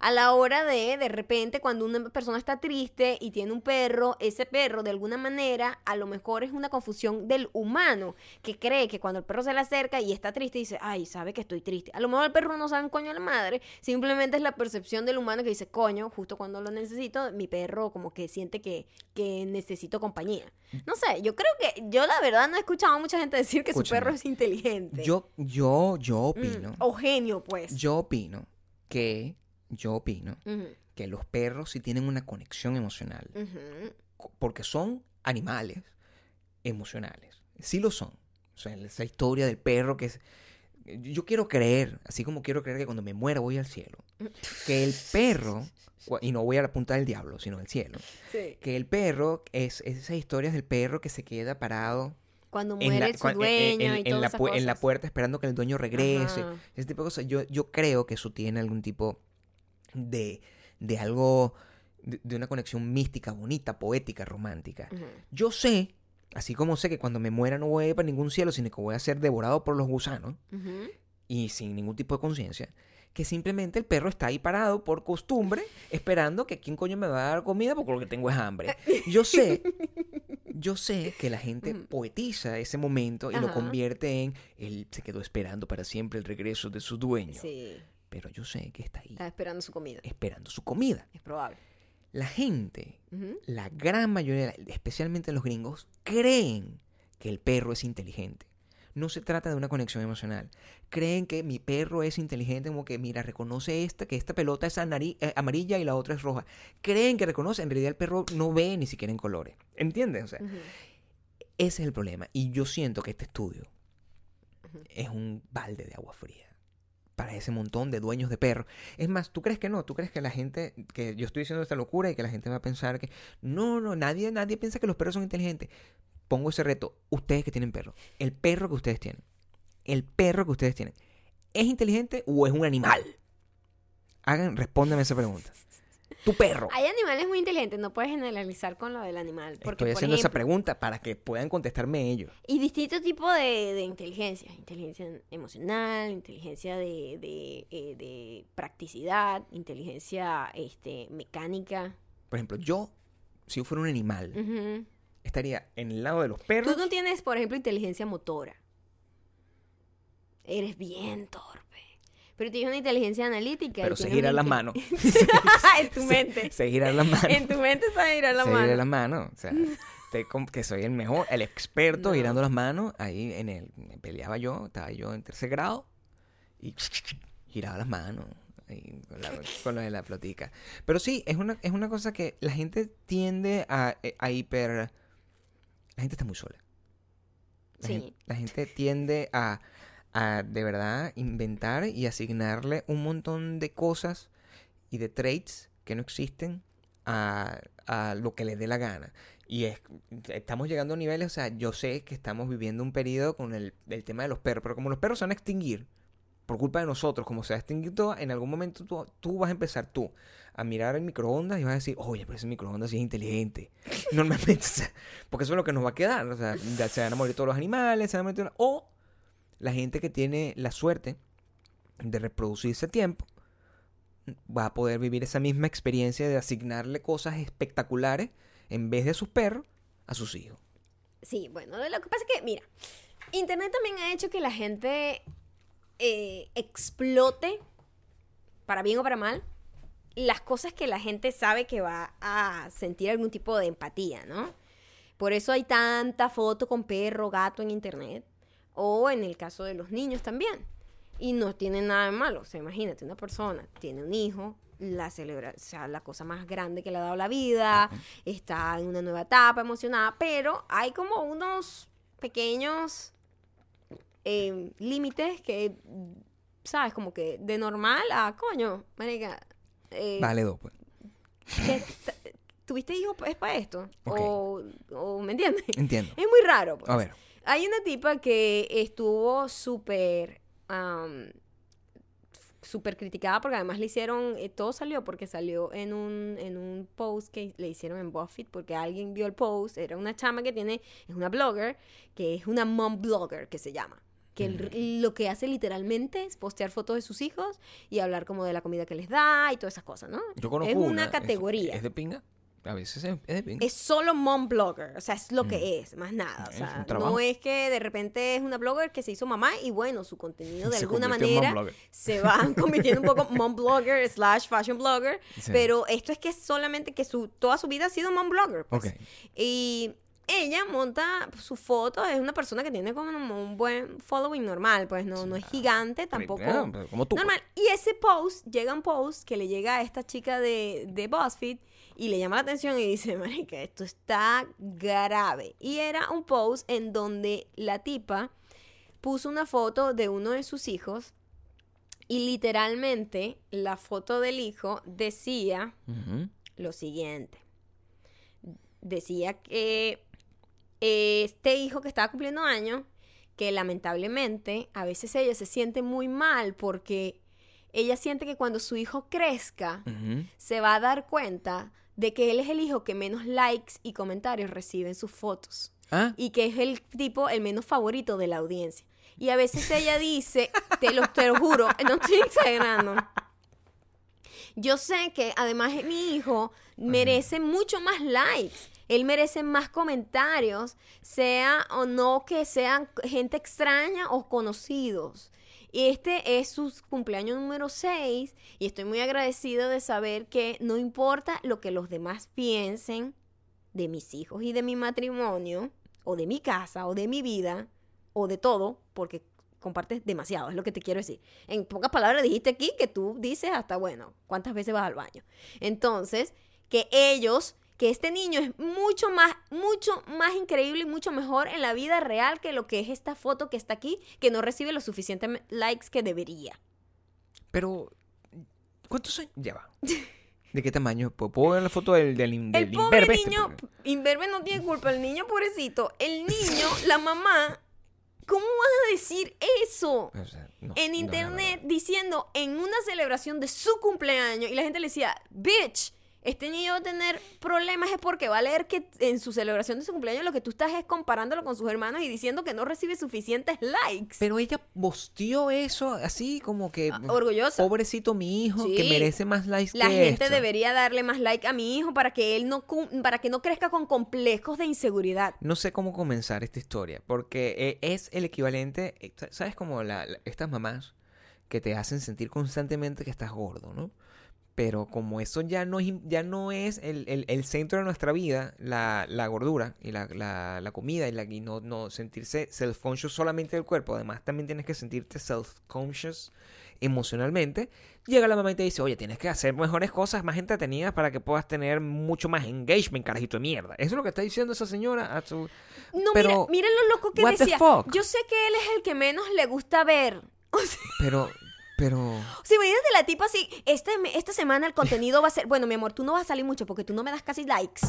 A la hora de, de repente, cuando una persona está triste y tiene un perro, ese perro, de alguna manera, a lo mejor es una confusión del humano, que cree que cuando el perro se le acerca y está triste, dice, ay, sabe que estoy triste. A lo mejor el perro no sabe un coño a la madre, simplemente es la percepción del humano que dice, coño, justo cuando lo necesito, mi perro como que siente que, que necesito compañía. No sé, yo creo que, yo la verdad no he escuchado a mucha gente decir que su perro es inteligente. Yo, yo, yo Mm, opino, o genio, pues. yo opino que, yo opino que los perros sí tienen una conexión emocional. porque son animales emocionales. Sí lo son. O sea, esa historia del perro que es... Yo quiero creer, así como quiero creer que cuando me muera voy al cielo, que el perro, y no voy a la punta del diablo, sino al cielo, Sí. que el perro es, es esas historias del perro que se queda parado Cuando muere su en- dueño en- y en todas la, esas pu- en la cosas. puerta esperando que el dueño regrese. Ajá. Ese tipo de cosas. Yo, yo creo que eso tiene algún tipo de, de algo, de, de una conexión mística, bonita, poética, romántica. Yo sé, así como sé que cuando me muera no voy a ir para ningún cielo, sino que voy a ser devorado por los gusanos y sin ningún tipo de conciencia, que simplemente el perro está ahí parado por costumbre, esperando que quién coño me va a dar comida porque lo que tengo es hambre. Yo sé, yo sé que la gente poetiza ese momento y lo convierte en él se quedó esperando para siempre el regreso de su dueño. Sí, Pero yo sé que está ahí está esperando su comida. esperando su comida. Es probable. La gente la gran mayoría, especialmente los gringos, creen que el perro es inteligente. No se trata de una conexión emocional. Creen que mi perro es inteligente, como que, mira, reconoce esta, que esta pelota es eh, amarilla y la otra es roja. Creen que reconoce, en realidad el perro no ve ni siquiera en colores. ¿Entiendes? O sea, ese es el problema. Y yo siento que este estudio es un balde de agua fría para ese montón de dueños de perros. Es más, ¿tú crees que no? ¿Tú crees que la gente, que yo estoy diciendo esta locura y que la gente va a pensar que no, no, nadie, nadie piensa que los perros son inteligentes? Pongo ese reto, ustedes que tienen perro, el perro que ustedes tienen, el perro que ustedes tienen, ¿es inteligente o es un animal? Hagan, respóndanme esa pregunta. Tu perro. Hay animales muy inteligentes, no puedes generalizar con lo del animal. Porque, Estoy por haciendo esa pregunta para que puedan contestarme ellos. Y distintos tipos de, de inteligencia. Inteligencia emocional, inteligencia de, de, eh, de practicidad, inteligencia este, mecánica. Por ejemplo, yo, si yo fuera un animal, estaría en el lado de los perros. Tú no tienes, por ejemplo, inteligencia motora. Eres bien torpe. Pero tienes una inteligencia analítica. Pero giran una las manos. en tu mente. Se giran las manos. En tu mente se giran las se giran manos. las manos. O sea, te que soy el mejor, el experto No. girando las manos. Ahí en el, me peleaba yo, estaba yo en tercer grado y giraba las manos. ahí con, la- con lo de la plotica. Pero sí, es una, es una cosa que la gente tiende a, a hiper... La gente está muy sola. La, Sí. la gente tiende a, a de verdad inventar y asignarle un montón de cosas y de traits que no existen a, a lo que les dé la gana. Y es, estamos llegando a niveles, o sea, yo sé que estamos viviendo un periodo con el, el tema de los perros, pero como los perros se van a extinguir, por culpa de nosotros, como se va a extinguir todo, en algún momento tú, tú vas a empezar tú a mirar el microondas y vas a decir, oye, pero ese microondas sí es inteligente. Normalmente, porque eso es lo que nos va a quedar. O sea, se van a morir todos los animales, se van a morir... O la gente que tiene la suerte de reproducirse tiempo va a poder vivir esa misma experiencia de asignarle cosas espectaculares en vez de sus perros a sus hijos. Sí, bueno, lo que pasa es que, mira, Internet también ha hecho que la gente eh, explote, para bien o para mal, las cosas que la gente sabe que va a sentir algún tipo de empatía, ¿no? Por eso hay tanta foto con perro, gato en Internet, o en el caso de los niños también. Y no tiene nada de malo. O sea, imagínate, una persona tiene un hijo, la celebra, o sea, la cosa más grande que le ha dado la vida, está en una nueva etapa emocionada, pero hay como unos pequeños eh, límites que, ¿sabes? Como que de normal a coño, marica. eh, Vale, dos, pues. ¿Tuviste hijos es para esto? O, o, ¿me entiendes? Entiendo. Es muy raro. pues. A ver. Hay una tipa que estuvo súper am, súper criticada porque además le hicieron, eh, todo salió porque salió en un, en un post que le hicieron en BuzzFeed porque alguien vio el post, era una chama que tiene, es una blogger, que es una mom blogger que se llama. Que el- lo que hace literalmente es postear fotos de sus hijos y hablar como de la comida que les da y todas esas cosas, ¿no? Yo conozco es una, categoría. Es, de pinga. A veces es, es. Es solo mom blogger, o sea, es lo que es, más nada. O sea, no es que de repente es una blogger que se hizo mamá y bueno, su contenido de Se alguna manera se va convirtiendo un poco mom blogger slash fashion blogger, Sí. pero esto es que solamente que su, toda su vida ha sido mom blogger. pues. Ok. Y ella monta su foto, es una persona que tiene como un buen following normal, pues no, no es gigante tampoco. Como tú. pues. Normal. Y ese post, llega un post que le llega a esta chica de, de BuzzFeed y le llama la atención y dice, marica, esto está grave. Y era un post en donde la tipa puso una foto de uno de sus hijos y literalmente la foto del hijo decía lo siguiente. Decía que este hijo que estaba cumpliendo años, que lamentablemente a veces ella se siente muy mal porque ella siente que cuando su hijo crezca, se va a dar cuenta de que él es el hijo que menos likes y comentarios recibe en sus fotos Ah, y que es el tipo el menos favorito de la audiencia. Y a veces ella dice, te lo, te lo juro, no estoy exagerando. Yo sé que además mi hijo merece mucho más likes. Él merece más comentarios, sea o no que sean gente extraña o conocidos. Este es su cumpleaños número 6 y estoy muy agradecido de saber que no importa lo que los demás piensen de mis hijos y de mi matrimonio, o de mi casa, o de mi vida, o de todo, porque compartes demasiado, es lo que te quiero decir. En pocas palabras dijiste aquí que tú dices hasta, bueno, ¿cuántas veces vas al baño? Entonces, que ellos, que este niño es mucho más, mucho más increíble y mucho mejor en la vida real que lo que es esta foto que está aquí, que no recibe los suficientes likes que debería. pero. ¿Cuántos años lleva? ¿De qué tamaño? ¿Puedo ver la foto del, del, El pobre imberbe este? niño, Inverbe no tiene culpa, el niño pobrecito. El niño, la mamá, ¿cómo vas a decir eso? o sea, no, en no, internet no. diciendo en una celebración de su cumpleaños y la gente le decía, bitch, este niño va a tener problemas es porque va a leer que en su celebración de su cumpleaños lo que tú estás es comparándolo con sus hermanos y diciendo que no recibe suficientes likes. Pero ella posteó eso así como que. Ah, orgullosa. Pobrecito mi hijo, que merece más likes La que gente esto". debería darle más like a mi hijo para que él no para que no crezca con complejos de inseguridad. No sé cómo comenzar esta historia, porque eh, es el equivalente, eh, sa- ¿sabes? Como la, la- estas mamás que te hacen sentir constantemente que estás gordo, ¿no? Pero como eso ya no, es ya no es el, el- el centro de nuestra vida, la, la gordura y la, la- la comida y, la, y no, no sentirse self-conscious solamente del cuerpo, además también tienes que sentirte self-conscious emocionalmente, llega la mamá y te dice, oye, tienes que hacer mejores cosas más entretenidas para que puedas tener mucho más engagement, carajito de mierda. Eso es lo que está diciendo esa señora a su... No, Pero, mira, mira lo loco que decía. Yo sé que él es el que menos le gusta ver. O sea, Pero, pero... o sea, imagínate la tipa así, este, me- esta semana el contenido va a ser, bueno, mi amor, tú no vas a salir mucho porque tú no me das casi likes.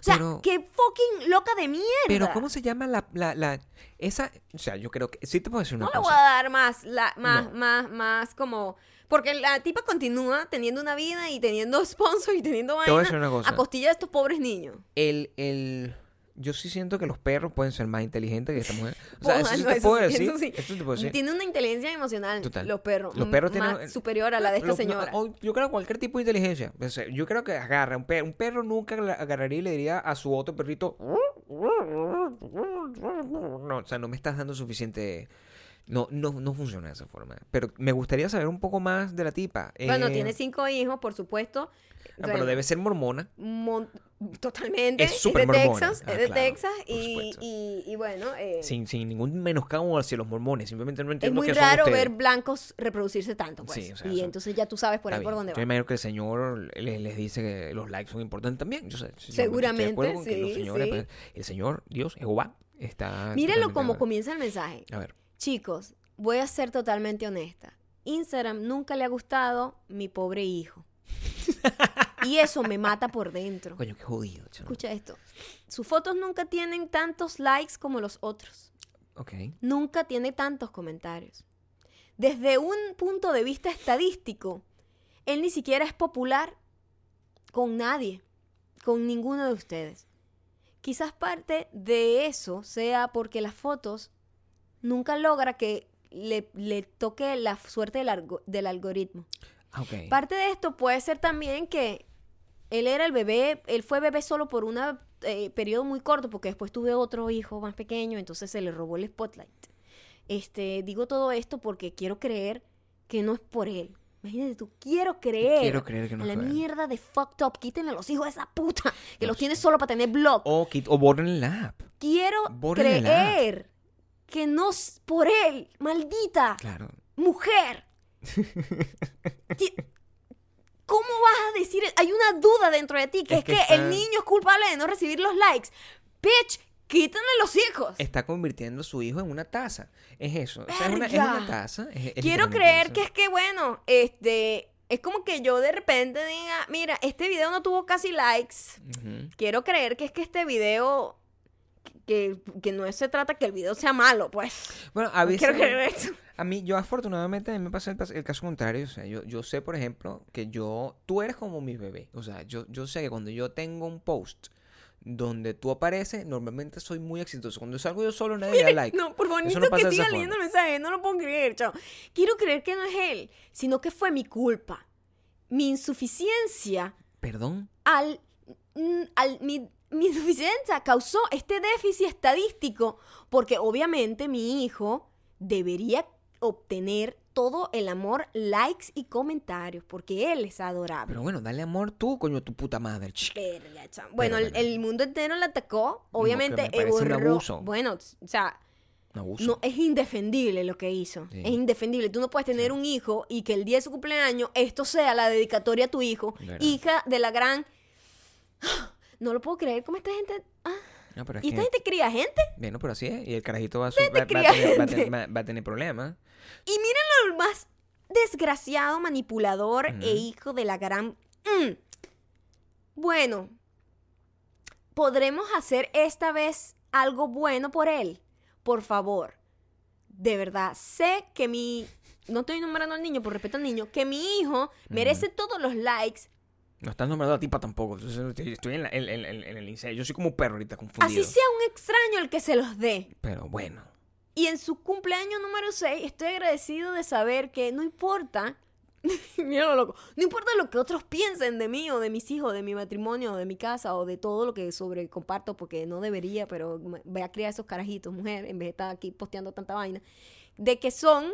O sea, Pero- qué fucking loca de mierda. Pero, ¿cómo se llama la, la, la- Esa... O sea, yo creo que... Sí te puedo decir una No le voy cosa. a dar más, la, más, No. más, más como... Porque la tipa continúa teniendo una vida y teniendo sponsor y teniendo Te voy a vaina decir una cosa. a costilla de estos pobres niños. El, el... Yo sí siento que los perros pueden ser más inteligentes que esta mujer. O sea, eso sí te puedo decir. Tiene una inteligencia emocional, Total. los perros. Los perros m- tienen- más superior a la de esta señora. no, o yo creo que cualquier tipo de inteligencia. O sea, yo creo que agarra. Un perro, un perro nunca agarraría y le diría a su otro perrito. No, o sea, no me estás dando suficiente. No, no, no funciona de esa forma. Pero me gustaría saber un poco más de la tipa. Bueno, Eh, tiene cinco hijos, por supuesto. ah, pero debe ser mormona. Mon- Totalmente. Es súper de mormona. Texas. Ah, es de claro, Texas. Y, y, y bueno. eh, Sin, sin ningún menoscabo hacia los mormones. Simplemente no es entiendo muy qué son raro ver blancos reproducirse tanto, pues. Sí, o sea, y eso- entonces ya tú sabes por ahí Está por bien. dónde Yo va. imagino que el señor les, les dice que los likes son importantes también. Yo sé, yo Seguramente, acuerdo con que los sí, señores, sí. pues, el señor, Dios, Jehová, está. Mírenlo totalmente- como comienza el mensaje. A ver. Chicos, voy a ser totalmente honesta. Instagram nunca le ha gustado mi pobre hijo. y eso me mata por dentro. Coño, qué jodido, chamo. Escucha esto. Sus fotos nunca tienen tantos likes como los otros. Ok. Nunca tiene tantos comentarios. Desde un punto de vista estadístico, él ni siquiera es popular con nadie, con ninguno de ustedes. Quizás parte de eso sea porque las fotos nunca logra que le, le toque la suerte del, algo- del algoritmo. Ah. Parte de esto puede ser también que él era el bebé, él fue bebé solo por un periodo muy corto, porque después tuve otro hijo más pequeño, entonces se le robó el spotlight. Este, digo todo esto porque quiero creer que no es por él. Imagínate tú, quiero creer. Quiero creer que no a la él. mierda de fucked up. Quítenle a los hijos de esa puta que No los sé. tiene solo para tener blog. O, o borren el app. Quiero la. creer que no es por él, maldita Claro. mujer. ¿Cómo vas a decir? Hay una duda dentro de ti, que Es es, que está- el niño es culpable de no recibir los likes. Bitch, quítenle los hijos. Está convirtiendo a su hijo en una taza. Es eso. O sea, es una, es Verga. una taza. es- Quiero creer eso. que es que, bueno, este... Es como que yo de repente diga, mira, este video no tuvo casi likes. Quiero creer que es que este video... Que, que no se trata que el video sea malo, pues. Bueno, a veces. Quiero creer eso. A mí, yo afortunadamente, a mí me pasa el, el caso contrario. O sea, yo, yo sé, por ejemplo, que yo, tú eres como mi bebé. O sea, yo, yo sé que cuando yo tengo un post donde tú apareces, normalmente soy muy exitoso. Cuando salgo yo solo, nadie le da like. No, por bonito no que siga leyendo el mensaje, no lo puedo creer, chao. Quiero creer que no es él, sino que fue mi culpa. Mi insuficiencia Perdón. al... mm, al mi, mi insuficiencia causó este déficit estadístico porque obviamente mi hijo debería obtener todo el amor, likes y comentarios porque él es adorable. Pero bueno, dale amor tú, coño, tu puta madre. Verga. Bueno, el, pero- el mundo entero la atacó. Obviamente, me parece un abuso. Bueno, o sea, abuso. no, es indefendible lo que hizo. Sí. Es indefendible. Tú no puedes tener un hijo y que el día de su cumpleaños esto sea la dedicatoria a tu hijo, Verdad. hija de la gran. No lo puedo creer. ¿Cómo esta gente.? Ah, No, pero es ¿Y esta que- gente cría gente? Bueno, pero así es. Y el carajito va a, su- va- va a cría tener, va a problemas. Y miren lo más desgraciado, manipulador e hijo de la gran... Mm. Bueno, ¿podremos hacer esta vez algo bueno por él? Por favor. De verdad, sé que mi... No estoy nombrando al niño por respeto al niño, que mi hijo merece todos los likes. No estás nombrando a tipa tampoco. Estoy- en, la- en- en- el incendio. Yo soy como un perro ahorita confundido. Así sea un extraño el que se los dé. Pero bueno. Y en su cumpleaños número 6 estoy agradecido de saber que no importa, mira lo loco, no importa lo que otros piensen de mí o de mis hijos, de mi matrimonio, o de mi casa o de todo lo que sobre comparto porque no debería, pero voy a criar esos carajitos, mujer, en vez de estar aquí posteando tanta vaina, de que son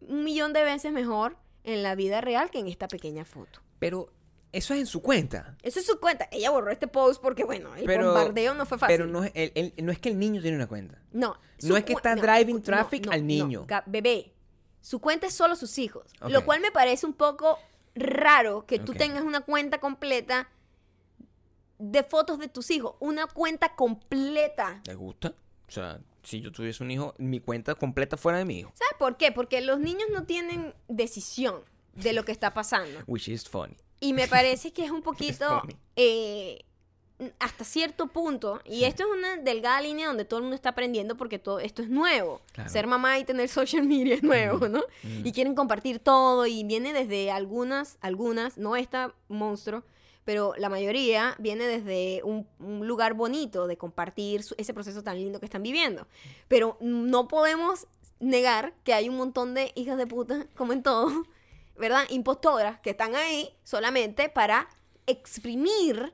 un millón de veces mejor en la vida real que en esta pequeña foto. Pero eso es en su cuenta. Eso es su cuenta. Ella borró este post porque, bueno, el Pero- bombardeo no fue fácil. Pero no es, el- el- no es que el niño tiene una cuenta. No. No es que está driving traffic al niño. Bebé, su cuenta es solo sus hijos. Lo cual me parece un poco raro que tú tengas una cuenta completa de fotos de tus hijos. Una cuenta completa. ¿Le gusta? O sea, si yo tuviese un hijo, mi cuenta completa fuera de mi hijo. ¿Sabes por qué? Porque los niños no tienen decisión de lo que está pasando. Which is funny. Y me parece que es un poquito eh, hasta cierto punto, y esto es una delgada línea donde todo el mundo está aprendiendo porque todo esto es nuevo. Claro. Ser mamá y tener social media es nuevo, ¿no? Y quieren compartir todo y viene desde algunas, algunas, no esta monstruo, pero la mayoría viene desde un, un lugar bonito de compartir su- ese proceso tan lindo que están viviendo. Pero no podemos negar que hay un montón de hijas de puta, como en todo, ¿verdad? Impostoras que están ahí solamente para exprimir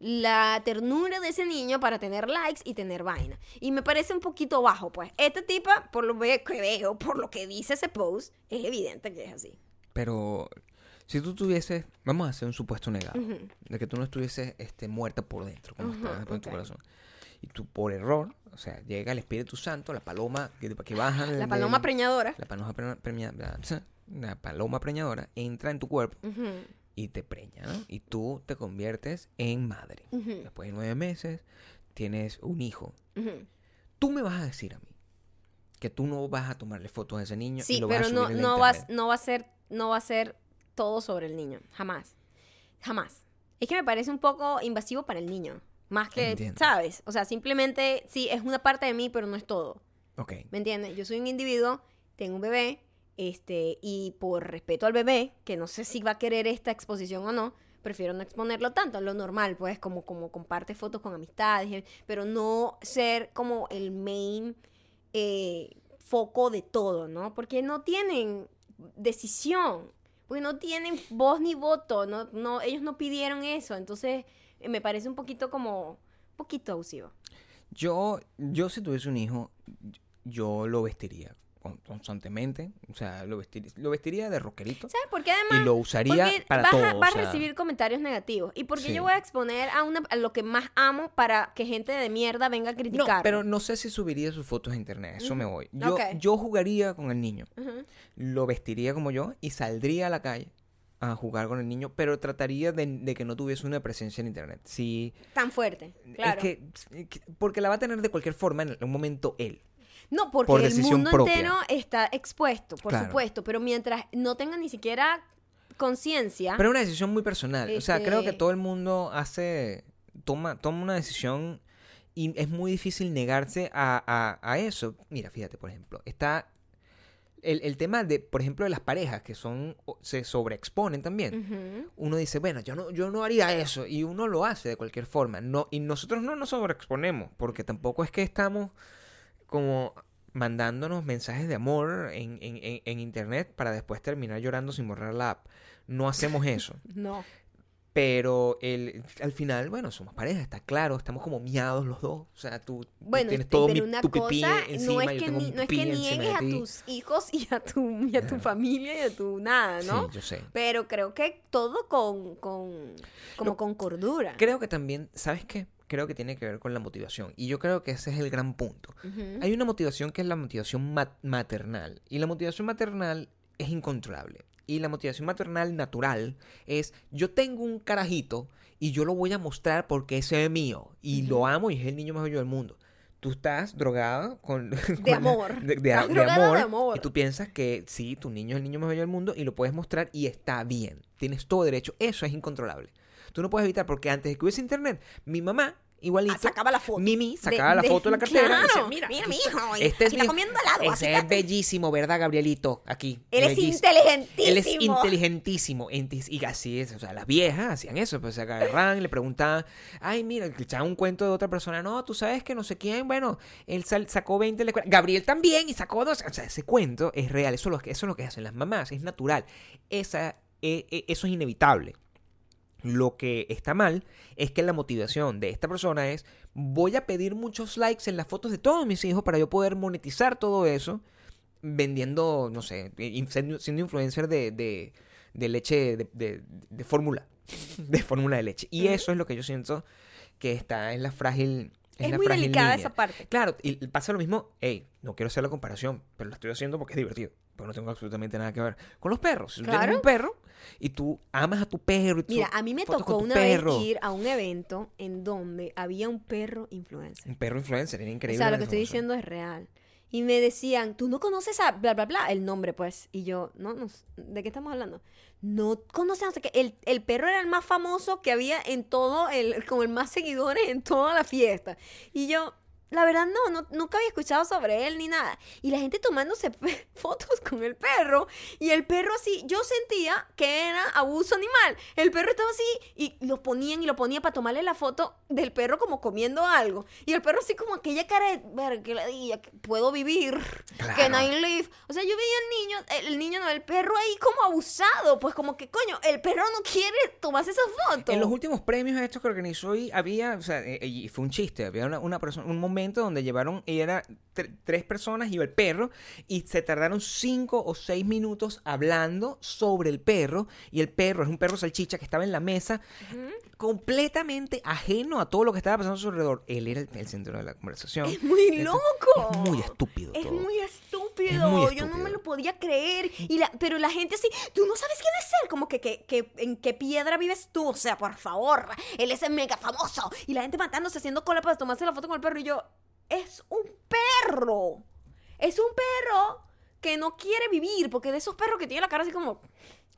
la ternura de ese niño para tener likes y tener vaina. Y me parece un poquito bajo, pues. Esta tipa, por lo que veo, por lo que dice ese post, es evidente que es así. Pero si tú tuvieses, vamos a hacer un supuesto negado, de que tú no estuvieses este, muerta por dentro, como dentro de tu corazón. Y tú por error, o sea, llega el Espíritu Santo, la paloma que, que baja... La del- paloma preñadora. La paloma pre- la paloma preñadora entra en tu cuerpo y te preña, ¿no? Y tú te conviertes en madre. Después de nueve meses, tienes un hijo. Tú me vas a decir a mí que tú no vas a tomarle fotos a ese niño y Sí, vas pero a no, no, va, internet. no, va a ser, no va a ser todo sobre el niño. Jamás. Jamás. Es que me parece un poco invasivo para el niño. Más que, Entiendo. ¿sabes? O sea, simplemente, sí, es una parte de mí, pero no es todo. Ok. ¿Me entiendes? Yo soy un individuo, tengo un bebé, este, y por respeto al bebé, que no sé si va a querer esta exposición o no, prefiero no exponerlo tanto, lo normal, pues, como, como comparte fotos con amistades, pero no ser como el main eh, foco de todo, ¿no? Porque no tienen decisión, porque no tienen voz ni voto, no, no, ellos no pidieron eso, entonces eh, me parece un poquito como, un poquito abusivo. Yo, yo si tuviese un hijo, yo lo vestiría constantemente. O sea, lo vestiría, lo vestiría de rockerito. ¿Sabes por qué además? Y lo usaría Porque para vas todo. A, o vas sea, a recibir comentarios negativos. ¿Y porque Sí. yo voy a exponer a, una, a lo que más amo para que gente de mierda venga a No, criticar? pero no sé si subiría sus fotos a internet. Eso me voy. Yo, jugaría con el niño. Lo vestiría como yo y saldría a la calle a jugar con el niño, pero trataría de, de que no tuviese una presencia en internet. Si Tan fuerte. Claro. Es que- porque la va a tener de cualquier forma en un momento él. No, porque por el mundo propia. entero está expuesto, por Claro. supuesto. Pero mientras no tenga ni siquiera conciencia. Pero es una decisión muy personal. O sea, creo que Este- todo el mundo hace, toma, toma una decisión y es muy difícil negarse a, a- a eso. Mira, fíjate, por ejemplo, está el, el tema de, por ejemplo, de las parejas que son, se sobreexponen también. Uno dice, bueno, yo no, yo no haría eso. Y uno lo hace de cualquier forma. No, y nosotros no nos sobreexponemos, porque tampoco es que estamos como mandándonos mensajes de amor en, en- en- internet para después terminar llorando sin borrar la app. No hacemos eso. No. Pero el, al final, bueno, somos pareja, está claro, estamos como miados los dos. O sea, tú, Bueno, tienes todo mi, tu pipí cosa encima, no es yo que, tengo ni- no es que niegues a tus hijos y a tu, y a tu Ajá. familia y a tu nada, ¿no? Sí, yo sé. Pero creo que todo con, con como con cordura. Creo que también, ¿sabes qué? Creo que tiene que ver con la motivación. Y yo creo que ese es el gran punto. Hay una motivación que es la motivación ma- maternal. Y la motivación maternal es incontrolable. Y la motivación maternal natural es yo tengo un carajito y yo lo voy a mostrar porque ese es mío. Y lo amo y es el niño más bello del mundo. Tú estás drogada con... con amor. De, amor, de amor. Y tú piensas que sí, tu niño es el niño más bello del mundo y lo puedes mostrar y está bien. Tienes todo derecho. Eso es incontrolable. Tú no puedes evitar porque antes de que hubiese internet, mi mamá, igualito... Ah, sacaba la foto. Mimi De- sacaba la de- foto de la cartera y Claro. decía, mira, mira, mi está. hijo. Este es aquí está mi- comiendo helado. Ese es bellísimo, ¿verdad, Gabrielito? Aquí. Él es inteligentísimo. Él es inteligentísimo. Y así es. O sea, las viejas hacían eso. Pues se agarraban y le preguntaban, ay, mira, le echaban un cuento de otra persona. No, tú sabes que no sé quién. Bueno, él sal- sacó 20 en la escuela. Gabriel también y sacó dos. O sea, ese cuento es real. Eso es lo que, eso es lo que hacen las mamás. Es natural. Esa, eh, eh, eso es inevitable. Lo que está mal es que la motivación de esta persona es voy a pedir muchos likes en las fotos de todos mis hijos para yo poder monetizar todo eso vendiendo, no sé, siendo influencer de, de, de leche, de, de, de fórmula, de fórmula de leche. Y eso es lo que yo siento que está en la frágil. en Es la muy frágil delicada línea. esa parte. Claro, y pasa lo mismo, hey, no quiero hacer la comparación, pero lo estoy haciendo porque es divertido. Pero no tengo absolutamente nada que ver con los perros. Si tú tienes Claro. un perro y tú amas a tu perro y tú Mira, a mí me tocó con una perro. vez ir a un evento en donde había un perro influencer. Un perro influencer, era O increíble. sea, lo que estoy diciendo es real. Y me decían, tú no conoces a bla, bla, bla, el nombre, pues. Y yo, no, no, ¿de qué estamos hablando? No conoces, no sé qué. El, el perro era el más famoso que había en todo, el, como el más seguidores en toda la fiesta. Y yo, la verdad, no, no, nunca había escuchado sobre él ni nada. Y la gente tomándose fotos con el perro. Y el perro así, yo sentía que era abuso animal. El perro estaba así y lo ponían y lo ponían para tomarle la foto del perro como comiendo algo. Y el perro así como aquella cara de, ver, que le diga, que puedo vivir, que Claro. I live. O sea, yo veía al niño, el niño no, el perro ahí como abusado. Pues como que, coño, el perro no quiere tomarse esa foto. En los últimos premios estos que organizó y había, o sea, eh, y fue un chiste, había una, una persona, un momento donde llevaron, y era tre- tres personas, iba el perro, y se tardaron cinco o seis minutos hablando sobre el perro, y el perro es un perro salchicha que estaba en la mesa, completamente ajeno a todo lo que estaba pasando a su alrededor. Él era el, el centro de la conversación. Es muy loco. Es muy estúpido Es todo. muy estúpido. Es Yo no me lo podía creer. Y la, pero la gente así, tú no sabes quién es él. Como que, que, que en qué piedra vives tú. O sea, por favor. Él es el mega famoso. Y la gente matándose, haciendo cola para tomarse la foto con el perro. Y yo, es un perro. Es un perro que no quiere vivir. Porque de esos perros que tiene la cara así como,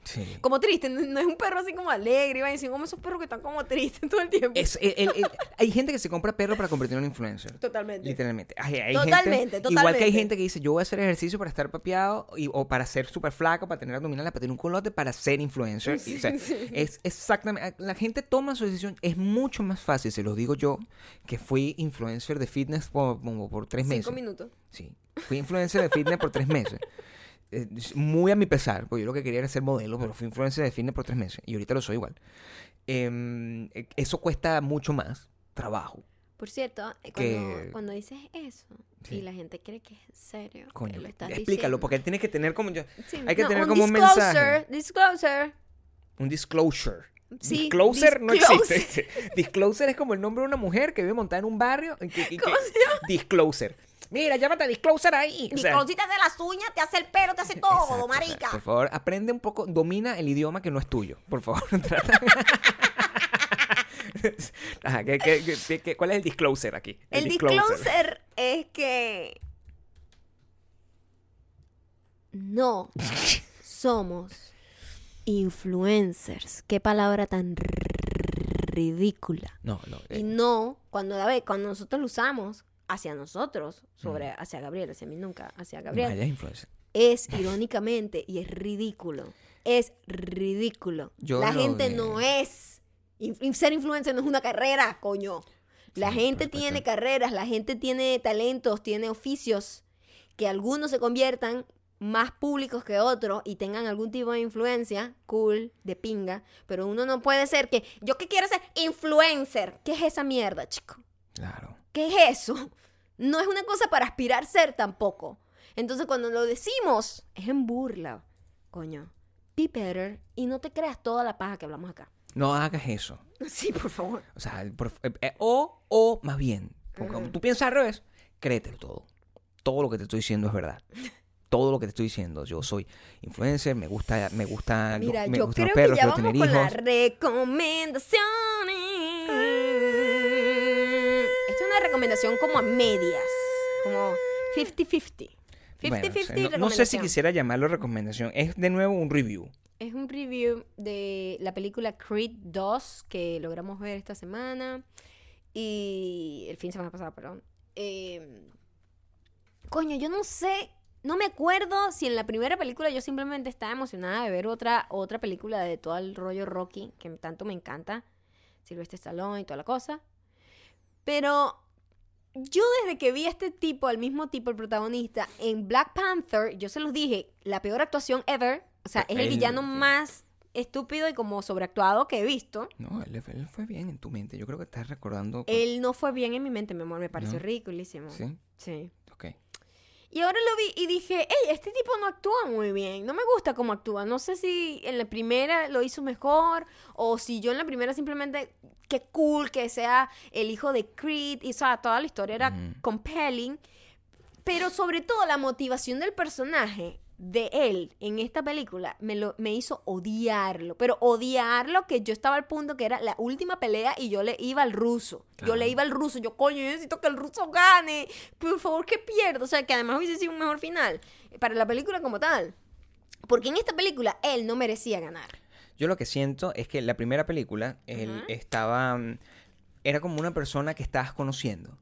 Sí. como triste. No es un perro así como alegre. A decir, como esos perros que están como tristes todo el tiempo. Es- el- el- el- hay gente que se compra perro para convertirlo en influencer. Totalmente. Literalmente. Hay, hay Totalmente, gente, Igual que hay totalmente. gente que dice, yo voy a hacer ejercicio para estar papeado y- o para ser súper flaco, para tener abdominales, para tener un colote, para ser influencer. Y, o sea, Es exactamente... La gente toma su decisión. Es mucho más fácil, se los digo yo, que fui influencer de fitness por, por tres meses. Cinco minutos. Sí. Fui influencer de fitness por tres meses. Eh, Muy a mi pesar, porque yo lo que quería era ser modelo, pero fui influencer de fitness por tres meses. Y ahorita lo soy igual. Eh, eso cuesta mucho más trabajo. Por cierto, eh, Que- cuando, cuando dices eso Sí. y la gente cree que es en serio, Coño, lo estás explícalo, diciendo. porque tienes que tener como yo, Sí, hay que no, tener como un mensaje. Disclosure, un disclosure. Sí, disclosure no existe. disclosure es como el nombre de una mujer que vive montada en un barrio. que- que-. Disclosure. Mira, llámate a disclosure ahí. O sea, Disclosure te hace las uñas, te hace el pelo, te hace todo, exacto, o sea, marica. por favor, aprende un poco, domina el idioma que no es tuyo. Por favor, trata. Ajá, ¿qué- qué- qué- qué- cuál es el disclosure aquí? el disclosure es que no somos influencers. Qué palabra tan ridícula. No, no. eh, Y no, cuando, a ver, cuando nosotros lo usamos hacia nosotros, sobre, hacia Gabriel, hacia mí nunca, hacia Gabriel, Vaya es irónicamente y es ridículo. Es ridículo. Yo la gente de- no es. in- ser influencer no es una carrera, coño. La Sí, gente tiene carreras, la gente tiene talentos, tiene oficios. Que algunos se conviertan más públicos que otros y tengan algún tipo de influencia, cool, de pinga. Pero uno no puede ser que. Yo que quiero ser influencer. ¿Qué es esa mierda, chico? Claro. ¿Qué es eso? No es una cosa para aspirar ser tampoco. Entonces cuando lo decimos es en burla. Coño, be better y no te creas toda la paja que hablamos acá. No hagas eso. Sí, por favor. O sea, por- eh, eh, o, o más bien, porque como tú piensas al revés, créetelo todo. Todo lo que te estoy diciendo es verdad. Todo lo que te estoy diciendo. Yo soy influencer, me gusta, me gusta, Mira, me yo gustan creo los que ya quiero vamos tener con hijos. las una recomendación como a medias. Como 50-50. 50-50 Bueno, o sea, no- no, sé si quisiera llamarlo recomendación. Es de nuevo un review. Es un review de la película Creed 2 que logramos ver esta semana. Y el fin de semana pasado, perdón. Eh, coño, yo no sé, no me acuerdo si en la primera película yo simplemente estaba emocionada de ver otra, otra película de todo el rollo Rocky, que tanto me encanta. Sylvester Stallone y toda la cosa. Pero yo desde que vi a este tipo, al mismo tipo, el protagonista, en Black Panther, yo se los dije, la peor actuación ever. O sea, es el villano más estúpido y como sobreactuado que he visto. No, él, él fue bien en tu mente. Yo creo que estás recordando. con- Él no fue bien en mi mente, mi amor, me pareció ¿No? ridiculísimo. Sí, Sí. Y ahora lo vi y dije, hey, este tipo no actúa muy bien. No me gusta cómo actúa. No sé si en la primera lo hizo mejor o si yo en la primera simplemente, qué cool que sea el hijo de Creed. Y o sea, toda la historia era compelling. Pero sobre todo la motivación del personaje de él en esta película me, lo, me hizo odiarlo, pero odiarlo que yo estaba al punto que era la última pelea y yo le iba al ruso. Yo le iba al ruso, yo coño, yo necesito que el ruso gane, por favor que pierda, o sea, que además hubiese sido un mejor final para la película como tal. Porque en esta película él no merecía ganar. Yo lo que siento es que la primera película, él estaba. mm, Era como una persona que estabas conociendo.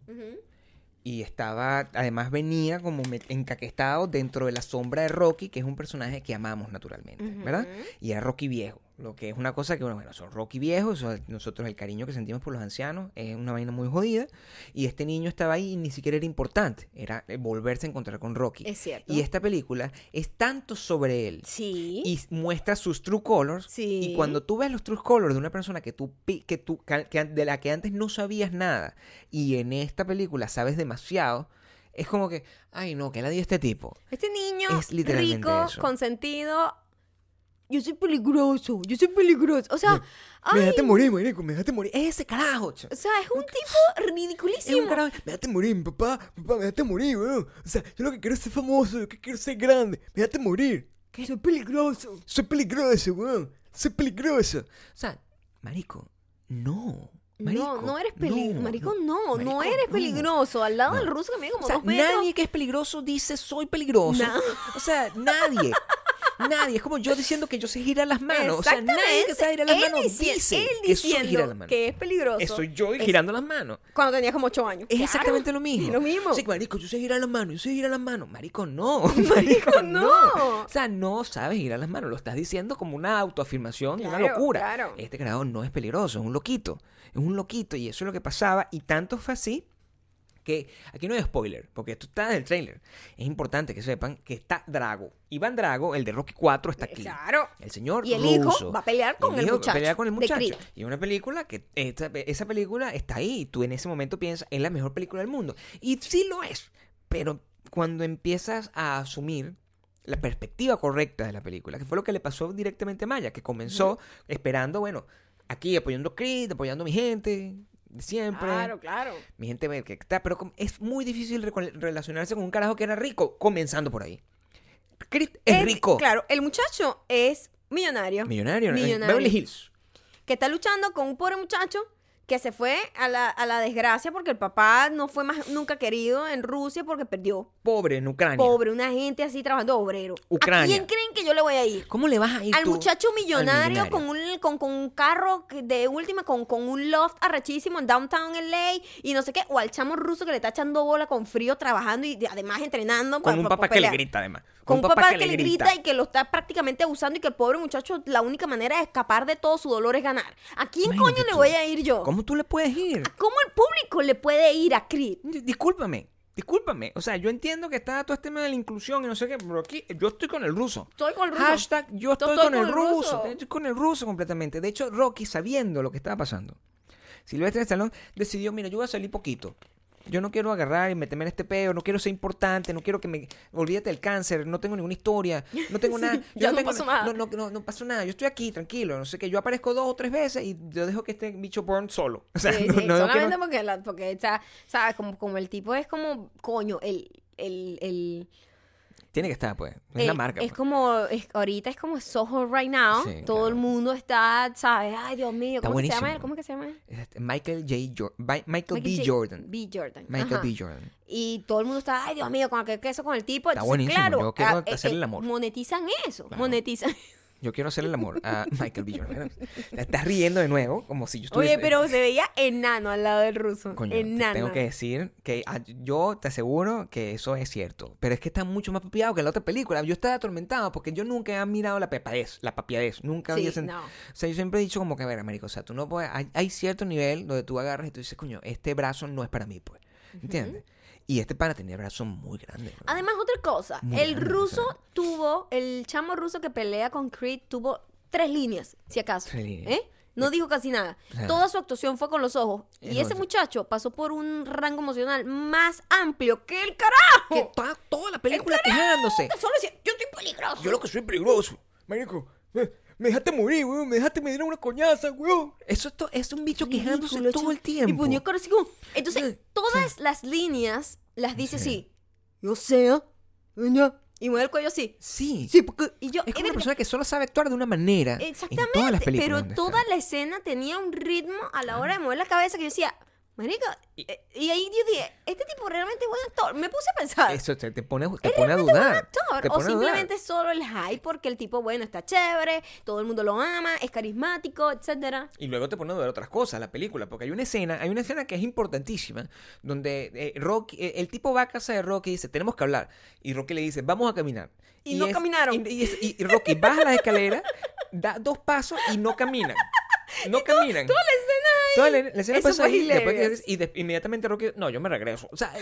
Y estaba, además venía como me- encaquestado dentro de la sombra de Rocky, que es un personaje que amamos naturalmente, ¿verdad? Y era Rocky viejo, lo que es una cosa que, bueno, bueno, son Rocky viejos, nosotros el cariño que sentimos por los ancianos es una vaina muy jodida. Y este niño estaba ahí y ni siquiera era importante, era eh, volverse a encontrar con Rocky. Es cierto. Y esta película es tanto sobre él Sí. y muestra sus true colors. Sí. Y cuando tú ves los true colors de una persona que tú, que tú que- de la que antes no sabías nada y en esta película sabes demasiado, es como que, ay no, que la dio este tipo. Este niño Es literalmente rico, eso. consentido. Yo soy peligroso, yo soy peligroso. O sea, Me ay, dejaste morir, marico, me dejaste morir. Ese carajo. ch- o sea, es un tipo Es ridiculísimo. un carajo. Me dejaste morir, papá. Papá, me dejaste morir, weón. O sea, yo lo que quiero es ser famoso, yo que quiero ser grande. Me dejaste morir. Que soy peligroso. Soy peligroso, weón. Soy peligroso. O sea, marico, no. Marico, no, no eres peligroso. Marico, no, no Marico, eres no. peligroso. Al lado No. del ruso que mide como O sea, dos metros. nadie que es peligroso dice soy peligroso. No. O sea, nadie. Nadie. Es como yo diciendo que yo sé girar las manos. O sea, nadie que sabe girar las Él manos dici- dice él que girar las manos. que es peligroso. Eso soy yo Es- girando las manos. Cuando tenía como 8 años. Es Claro, exactamente lo mismo. es lo mismo. Sí, marico, yo sé girar las manos, yo sé girar las manos. Marico, no. Marico, no. O sea, no sabes girar las manos. Lo estás diciendo como una autoafirmación y una Claro, locura. claro. Este creador no es peligroso, es un loquito. Es un loquito. Y eso es lo que pasaba. Y tanto fue así que aquí no hay spoiler, porque esto está en el trailer. Es importante que sepan que está Drago. Iván Drago, el de Rocky 4, está aquí. Claro. El señor Y el hijo ruso. va a pelear con el hijo va a muchacho pelear con el muchacho. Y una película que esta- esa película está ahí y tú en ese momento piensas es la mejor película del mundo. Y sí lo es, pero cuando empiezas a asumir la perspectiva correcta de la película, que fue lo que le pasó directamente a Maya, que comenzó esperando, bueno, aquí apoyando a Creed, apoyando a mi gente, siempre. Claro, claro. Mi gente ve que está, pero es muy difícil relacionarse con un carajo que era rico, comenzando por ahí. Creed es rico. Claro, el muchacho es millonario. Millonario, Millonario. Beverly Hills. que está luchando con un pobre muchacho que se fue a la, a la desgracia porque el papá no fue más nunca querido en Rusia porque perdió. Pobre en Ucrania. Pobre, una gente así trabajando obrero. Ucrania. ¿A quién creen que yo le voy a ir? ¿Cómo le vas a ir Al tú muchacho millonario? Con, un, con, con un carro de última, con, con un loft arrechísimo en downtown LA y no sé qué, o al chamo ruso que le está echando bola con frío trabajando y de- además entrenando. Con para- un para papá que le grita, además. Con un papá, que, le grita. y que lo está prácticamente abusando y que el pobre muchacho, la única manera de escapar de todo su dolor es ganar. ¿A quién Imagínate coño le voy a ir yo? ¿Cómo tú le puedes ir? ¿Cómo el público le puede ir a Creed? Discúlpame, discúlpame. O sea, yo entiendo que está todo este tema de la inclusión y no sé qué, pero aquí yo estoy con el ruso. Estoy con el ruso. Hashtag yo estoy, Estoy con, el ruso. ruso. Estoy con el ruso completamente. De hecho, Rocky, sabiendo lo que estaba pasando, Silvestre Stallone decidió, mira, yo voy a salir poquito. Yo no quiero agarrar y meterme en este peo, no quiero ser importante, no quiero que me... Olvídate del cáncer, no tengo ninguna historia, no tengo nada. no tengo- pasó nada. No, no, no, no pasó nada, yo estoy aquí, tranquilo, no sé qué, yo aparezco dos o tres veces y yo dejo que este bicho burn solo. O sea, Sí, sí, solamente porque, la, porque está, ¿sabes? Como, como el tipo es como, coño, el, el, el, Tiene que estar, pues. Es el- la marca. Es pues. como, es- ahorita es como Soho right now. Sí, Todo el claro. mundo está, ¿sabes? Ay, Dios mío, ¿cómo se llama él? ¿Cómo que se llama él? Este, Michael J. Jor- Bi- Michael, B. J- Jordan. B. Jordan. Michael ajá. B. Jordan. Y todo el mundo está, ay, Dios mío, con aquel queso con el tipo. Está Entonces, buenísimo, claro, yo quiero ah, eh, hacerle eh, el amor. Monetizan eso, Claro. monetizan. Yo quiero hacerle el amor a Michael B. Jordan. Te estás riendo de nuevo, como si yo estuviese... Oye, pero se veía enano al lado del ruso. Coño, te enano. tengo que decir que ah, yo te aseguro que eso es cierto. Pero es que está mucho más papiado que la otra película. Yo estaba atormentado porque yo nunca he mirado la pepadez, la papiadez. Nunca Sí, había sent- no. O sea, yo siempre he dicho como que, a ver, Américo, o sea, tú no puedes... Hay, hay cierto nivel donde tú agarras y tú dices, coño, este brazo no es para mí, pues. ¿Entiendes? Y este para tener brazos muy grandes. ¿no? Además, otra cosa, Muy el grande, ruso o sea. tuvo, el chamo ruso que pelea con Creed tuvo tres líneas, si acaso. Tres líneas. ¿Eh? No dijo casi nada. Toda su actuación fue con los ojos. Y ese muchacho pasó por un rango emocional más amplio que el carajo. Que toda, toda la película quejándose. Solo decía, yo estoy peligroso. Yo lo que soy peligroso. Marico, me, me dejaste morir, weón. Me dejaste medir una coñaza, weón. Eso es, to- es un bicho quejándose todo el tiempo. Y ponía cara así como... Entonces, Sí, todas las líneas las dice así. Yo sé, no. Y mueve el cuello así. Sí. Sí, porque... Y yo... Es como una persona que solo sabe actuar de una manera. Exactamente. En todas las películas. pero toda está. la escena tenía un ritmo a la hora de mover la cabeza que yo decía... Marica, eh, y ahí yo dije, este tipo realmente es buen actor. Me puse a pensar. Eso te, te pone, te ¿Es pone a realmente buen dudar. actor? Te O pone dudar. simplemente solo el hype porque el tipo, bueno, está chévere, todo el mundo lo ama, es carismático, etcétera. Y luego te pone a ver otras cosas, la película, porque hay una escena, hay una escena que es importantísima, donde eh, Rocky, eh, el tipo va a casa de Rocky y dice, tenemos que hablar. Y Rocky le dice, vamos a caminar. Y no caminaron. Y, y es- y Rocky baja las escaleras, da dos pasos y no caminan. No caminan. Toda la escena ahí. Toda la, la escena Eso pasa fue ahí, después hilarious. que- y de- inmediatamente Rocky, no, yo me regreso. O sea,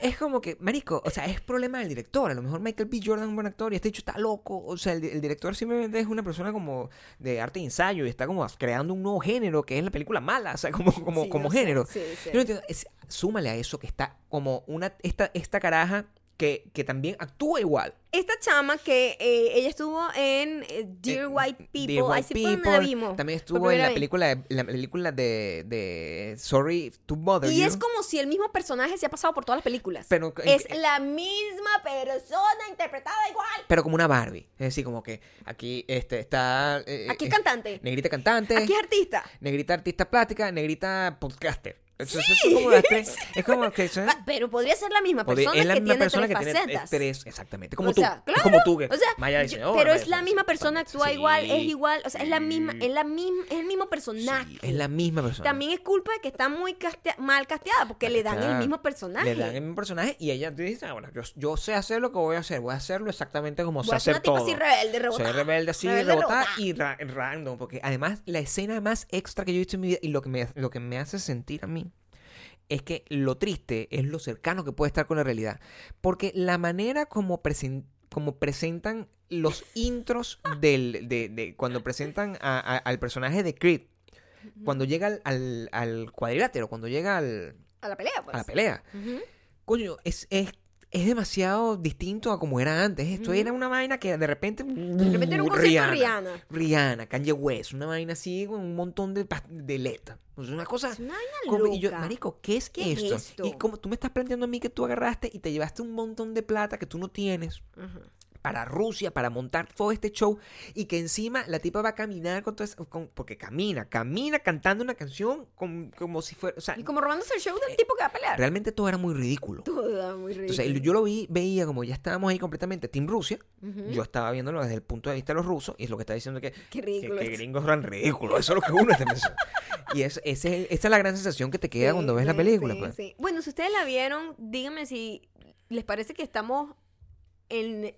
es como que, marico, o sea, es problema del director. A lo mejor Michael B. Jordan es un buen actor y este hecho está loco. O sea, el, el director simplemente es una persona como de arte y ensayo y está como creando un nuevo género que es la película mala, o sea, como, como, Sí, como no sé, género. sí, sí. Yo no entiendo, es- súmale a eso que está como una, esta, esta caraja que, que también actúa igual. Esta chama que eh, ella estuvo en eh, Dear Eh, White People, Dear White sí fue donde la People, vimos. También estuvo en la vez. película, de, la película de, de Sorry to Bother Y You. es como si el mismo personaje se ha pasado por todas las películas. Pero- es la misma persona interpretada igual. pero como una Barbie. Es decir, como que aquí este, está. eh, Aquí es cantante. Negrita cantante. Aquí es artista. Negrita artista plástica. Negrita podcaster. Entonces, son como tres. Es como que. son- Ah, Pero podría ser la misma podría- persona es la que misma tiene persona tres que tiene facetas. tres. Exactamente. Como O tú. sea, Es claro. como tú. Que O sea, Maya yo- diseñadora, pero Maya es la misma persona, actúa Sí, igual, es igual, o sea, es la misma, es la misma, es el mismo personaje. sí, es la misma persona. También es culpa de que está muy castea- mal casteada porque le dan el mismo personaje. Le dan el mismo personaje y ella dice, ah, bueno, yo, yo sé hacer lo que voy a hacer, voy a hacerlo exactamente como Voy una tipa todo. así rebelde, rebotada. Soy rebelde así, Rebelde, rebotada rebotada. y ra- random, porque además la escena más extra que yo he visto en mi vida y lo que me, lo que me hace sentir a mí es que lo triste es lo cercano que puede estar con la realidad, porque la manera como presen- como presentan los intros del, de, de- cuando presentan a- a- al personaje de Creed, cuando llega al, al, al cuadrilátero, cuando llega al- A la pelea, pues. a la pelea, coño, es, es, es demasiado distinto a como era antes. Esto era una vaina que de repente. De repente era un de Rihanna. Rihanna, Kanye West, una vaina así con un montón de, de. O sea, una cosa. Es una vaina como- y yo, marico, ¿qué es ¿Qué es esto? esto? Y como tú me estás planteando a mí que tú agarraste y te llevaste un montón de plata que tú no tienes. Para Rusia, para montar todo este show y que encima la tipa va a caminar con todo eso, con- porque camina, camina cantando una canción con- como si fuera, o sea, Y como robándose el show del tipo que va a pelear. realmente todo era muy ridículo. Todo muy ridículo. Entonces, yo lo vi, veía como ya estábamos ahí completamente Team Rusia. Yo estaba viéndolo desde el punto de vista de los rusos y es lo que está diciendo que, Qué que, ridículo. que esto. gringos eran ridículos. Eso es lo que uno está pensando. Y es, ese es esa es la gran sensación que te queda Sí, cuando ves la sí, película. sí, pues. Bueno, si ustedes la vieron, díganme si les parece que estamos en, en,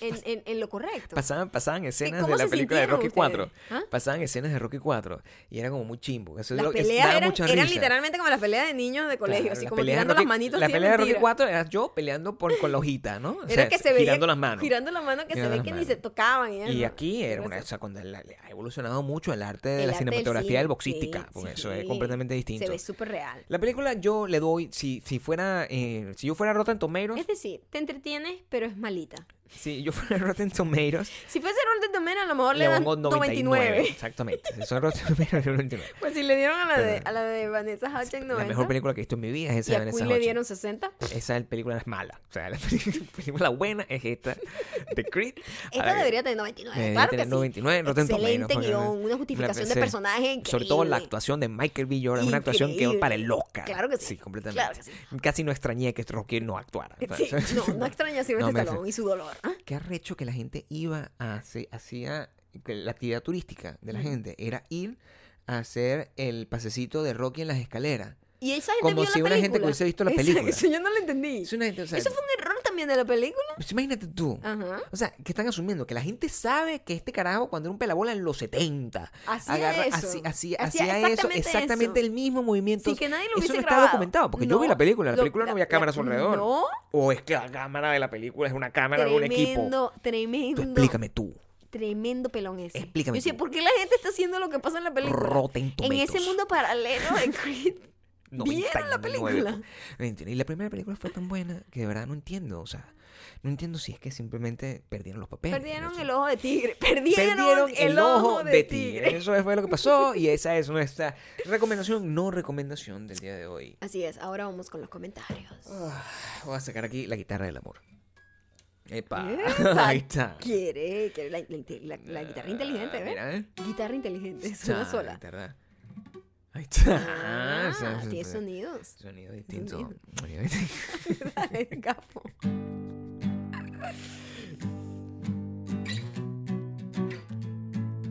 en, en lo correcto. Pasaban, pasaban escenas ¿Cómo de la se película de Rocky ustedes? 4. ¿Ah? Pasaban escenas de Rocky 4 y era como muy chimbo. Eso es Las lo es- peleas daba eran, mucha eran risa. literalmente como las peleas de niños de colegio, Claro, así como tirando Rocky- las manitos. La pelea de Rocky mentira. 4 era yo peleando por, con la hojita, ¿no? O Era sea, que se veía girando las manos. Girando las manos que se Girando ve las que ni manos. se tocaban. Y, Y aquí era una, o sea, cuando la- ha evolucionado mucho el arte de el la arte del cinematografía cine, del boxística, sí, porque sí. eso es completamente distinto. Se ve súper real. La película yo le doy, si, si fuera, eh, si yo fuera Rotten Tomatoes, Es decir, te entretienes, pero es malita. Si yo fuera Rotten Tomatoes, Si fuese Rotten Tomatoes, a lo mejor le, le dan pongo 99. 99. Exactamente. Si son Rotten Tomatoes, le doy 99. Pues si le dieron a la, de, a la de Vanessa Hudgens 90. La mejor película que he visto en mi vida es esa y de Vanessa le dieron 60. Esa película es mala. O sea, la película buena es esta de Creed. Esta debería tener 99. debería claro tener que 99 en sí. Rotten Excelente Tomatoes, guion, una justificación de personaje Sobre todo la increíble. actuación de Michael B. Jordan, una actuación que Increíble. para el Oscar. Claro que sí. Sí, completamente. Claro que sí. Casi no extrañé que Rocky no actuara. Sí, no, no extraña a Sylvester No Stallone y su dolor. ¿Ah? Qué arrecho que la gente iba a hacer, hacía, la actividad turística de la gente era ir a hacer el pasecito de Rocky en las escaleras. Y esa gente Como vio si la una gente película. hubiese visto la película. Eso yo no lo entendí. Es una gente, o sea, Eso fue un error de la película. pues imagínate tú. Ajá. O sea, que están asumiendo que la gente sabe que este carajo cuando era un pelabola en los 70 Hacía eso. así- así- Hacía hacía, eso, exactamente eso. el mismo movimiento. Sin que nadie lo eso hubiese no grabado. está documentado, porque yo vi la película, la lo- película no había cámaras alrededor. No. O es que la cámara de la película es una cámara de un equipo. Tremendo, tremendo. explícame tú. tremendo pelón ese. Explícame Yo sé. ¿por qué la gente está haciendo lo que pasa en la película? Rotten en ese mundo paralelo de Creed. ¿Vieron la 99. película? Y la primera película fue tan buena que de verdad no entiendo. O sea, no entiendo si es que simplemente perdieron los papeles. Perdieron no el ojo de tigre. Perdieron, Perdieron el, ojo de, tigre. Eso fue lo que pasó y esa es nuestra recomendación, no recomendación del día de hoy. Así es, ahora vamos con los comentarios. Ah, Voy a sacar aquí la guitarra del amor. Epa, Epa, ahí está. Quiere, quiere la, la- la- la guitarra inteligente, Ah, ¿ves? Mira, ¿eh? Guitarra inteligente, suena Está, sola. guitarra. Ahí está. Ah, es- tiene sonidos. Sonido distinto. Sonido. Sonido distinto. Gafo.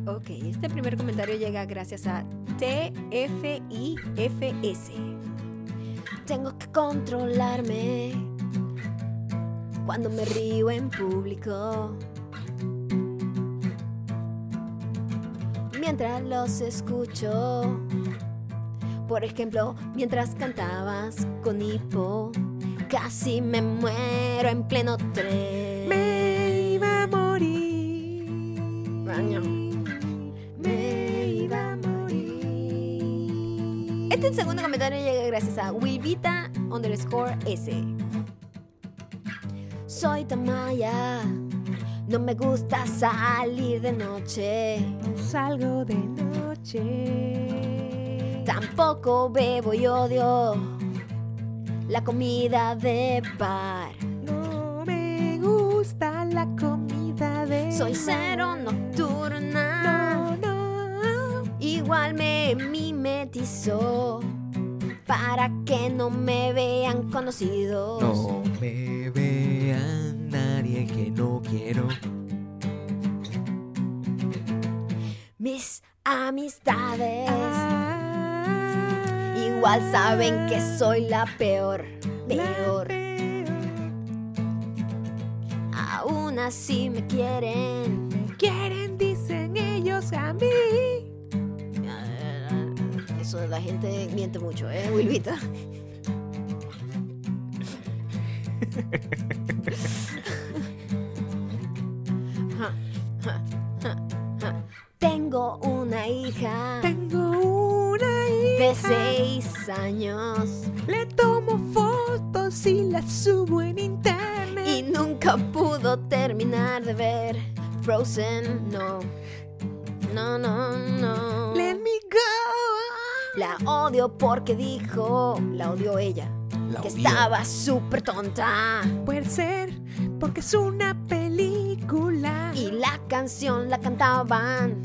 Ok, este primer comentario llega gracias a TFIFS. Tengo que controlarme cuando me río en público. Mientras los escucho. Por ejemplo, mientras cantabas con hipo, casi me muero en pleno tren. Me iba a morir. Baño. Me iba a morir. Este segundo comentario llega gracias a Wilvita underscore S. Soy Tamaya. No me gusta salir de noche. Salgo de noche. Tampoco bebo y odio la comida de bar. No me gusta la comida de. Soy cero nocturna. No, no. Igual me mimetizó para que no me vean conocidos. No me vean nadie que no quiero. Mis amistades Ah, igual saben que soy la peor, peor. Aún así me quieren. Quieren, dicen ellos a mí. Eso de la gente miente mucho, ¿eh, Wilvita? Tengo una hija Tengo una. De seis años Le tomo fotos y las subo en internet. y nunca pudo terminar de ver Frozen. No, no, no, no. Let me go. La odio porque dijo, la odió ella, La que estaba súper tonta. Puede ser porque es una película. Y la canción la cantaban,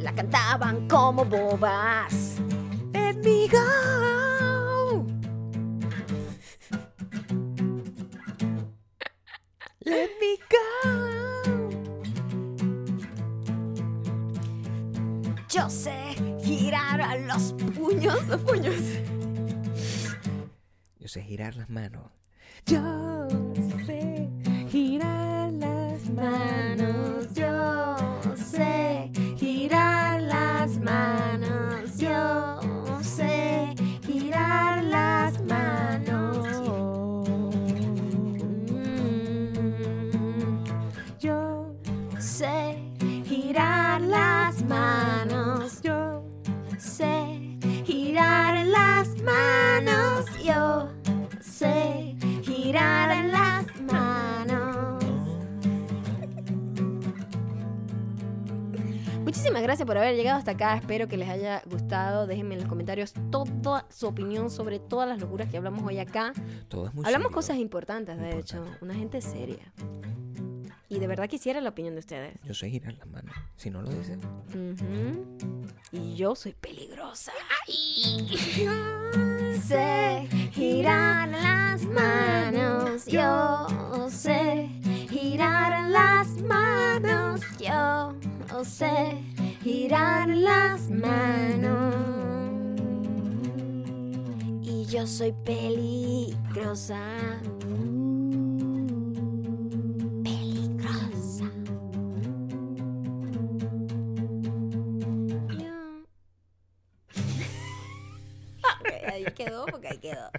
la cantaban como bobas. Let me go. Let me go. Yo sé girar a los puños, los puños. Yo sé girar las manos. Yo sé girar las Manos, yo sé girar las manos, Muchísimas gracias por haber llegado hasta acá. Espero que les haya gustado. Déjenme en los comentarios toda su opinión sobre todas las locuras que hablamos hoy acá. todo es muy Hablamos serio. cosas importantes, de hecho. Una gente seria. Y de verdad quisiera la opinión de ustedes. Yo sé girar las manos. Si no lo dicen. Y yo soy peligrosa. Sé girar las manos, yo sé girar las manos, yo sé girar las manos. Y yo soy peligrosa. Ahí quedó porque ahí quedó.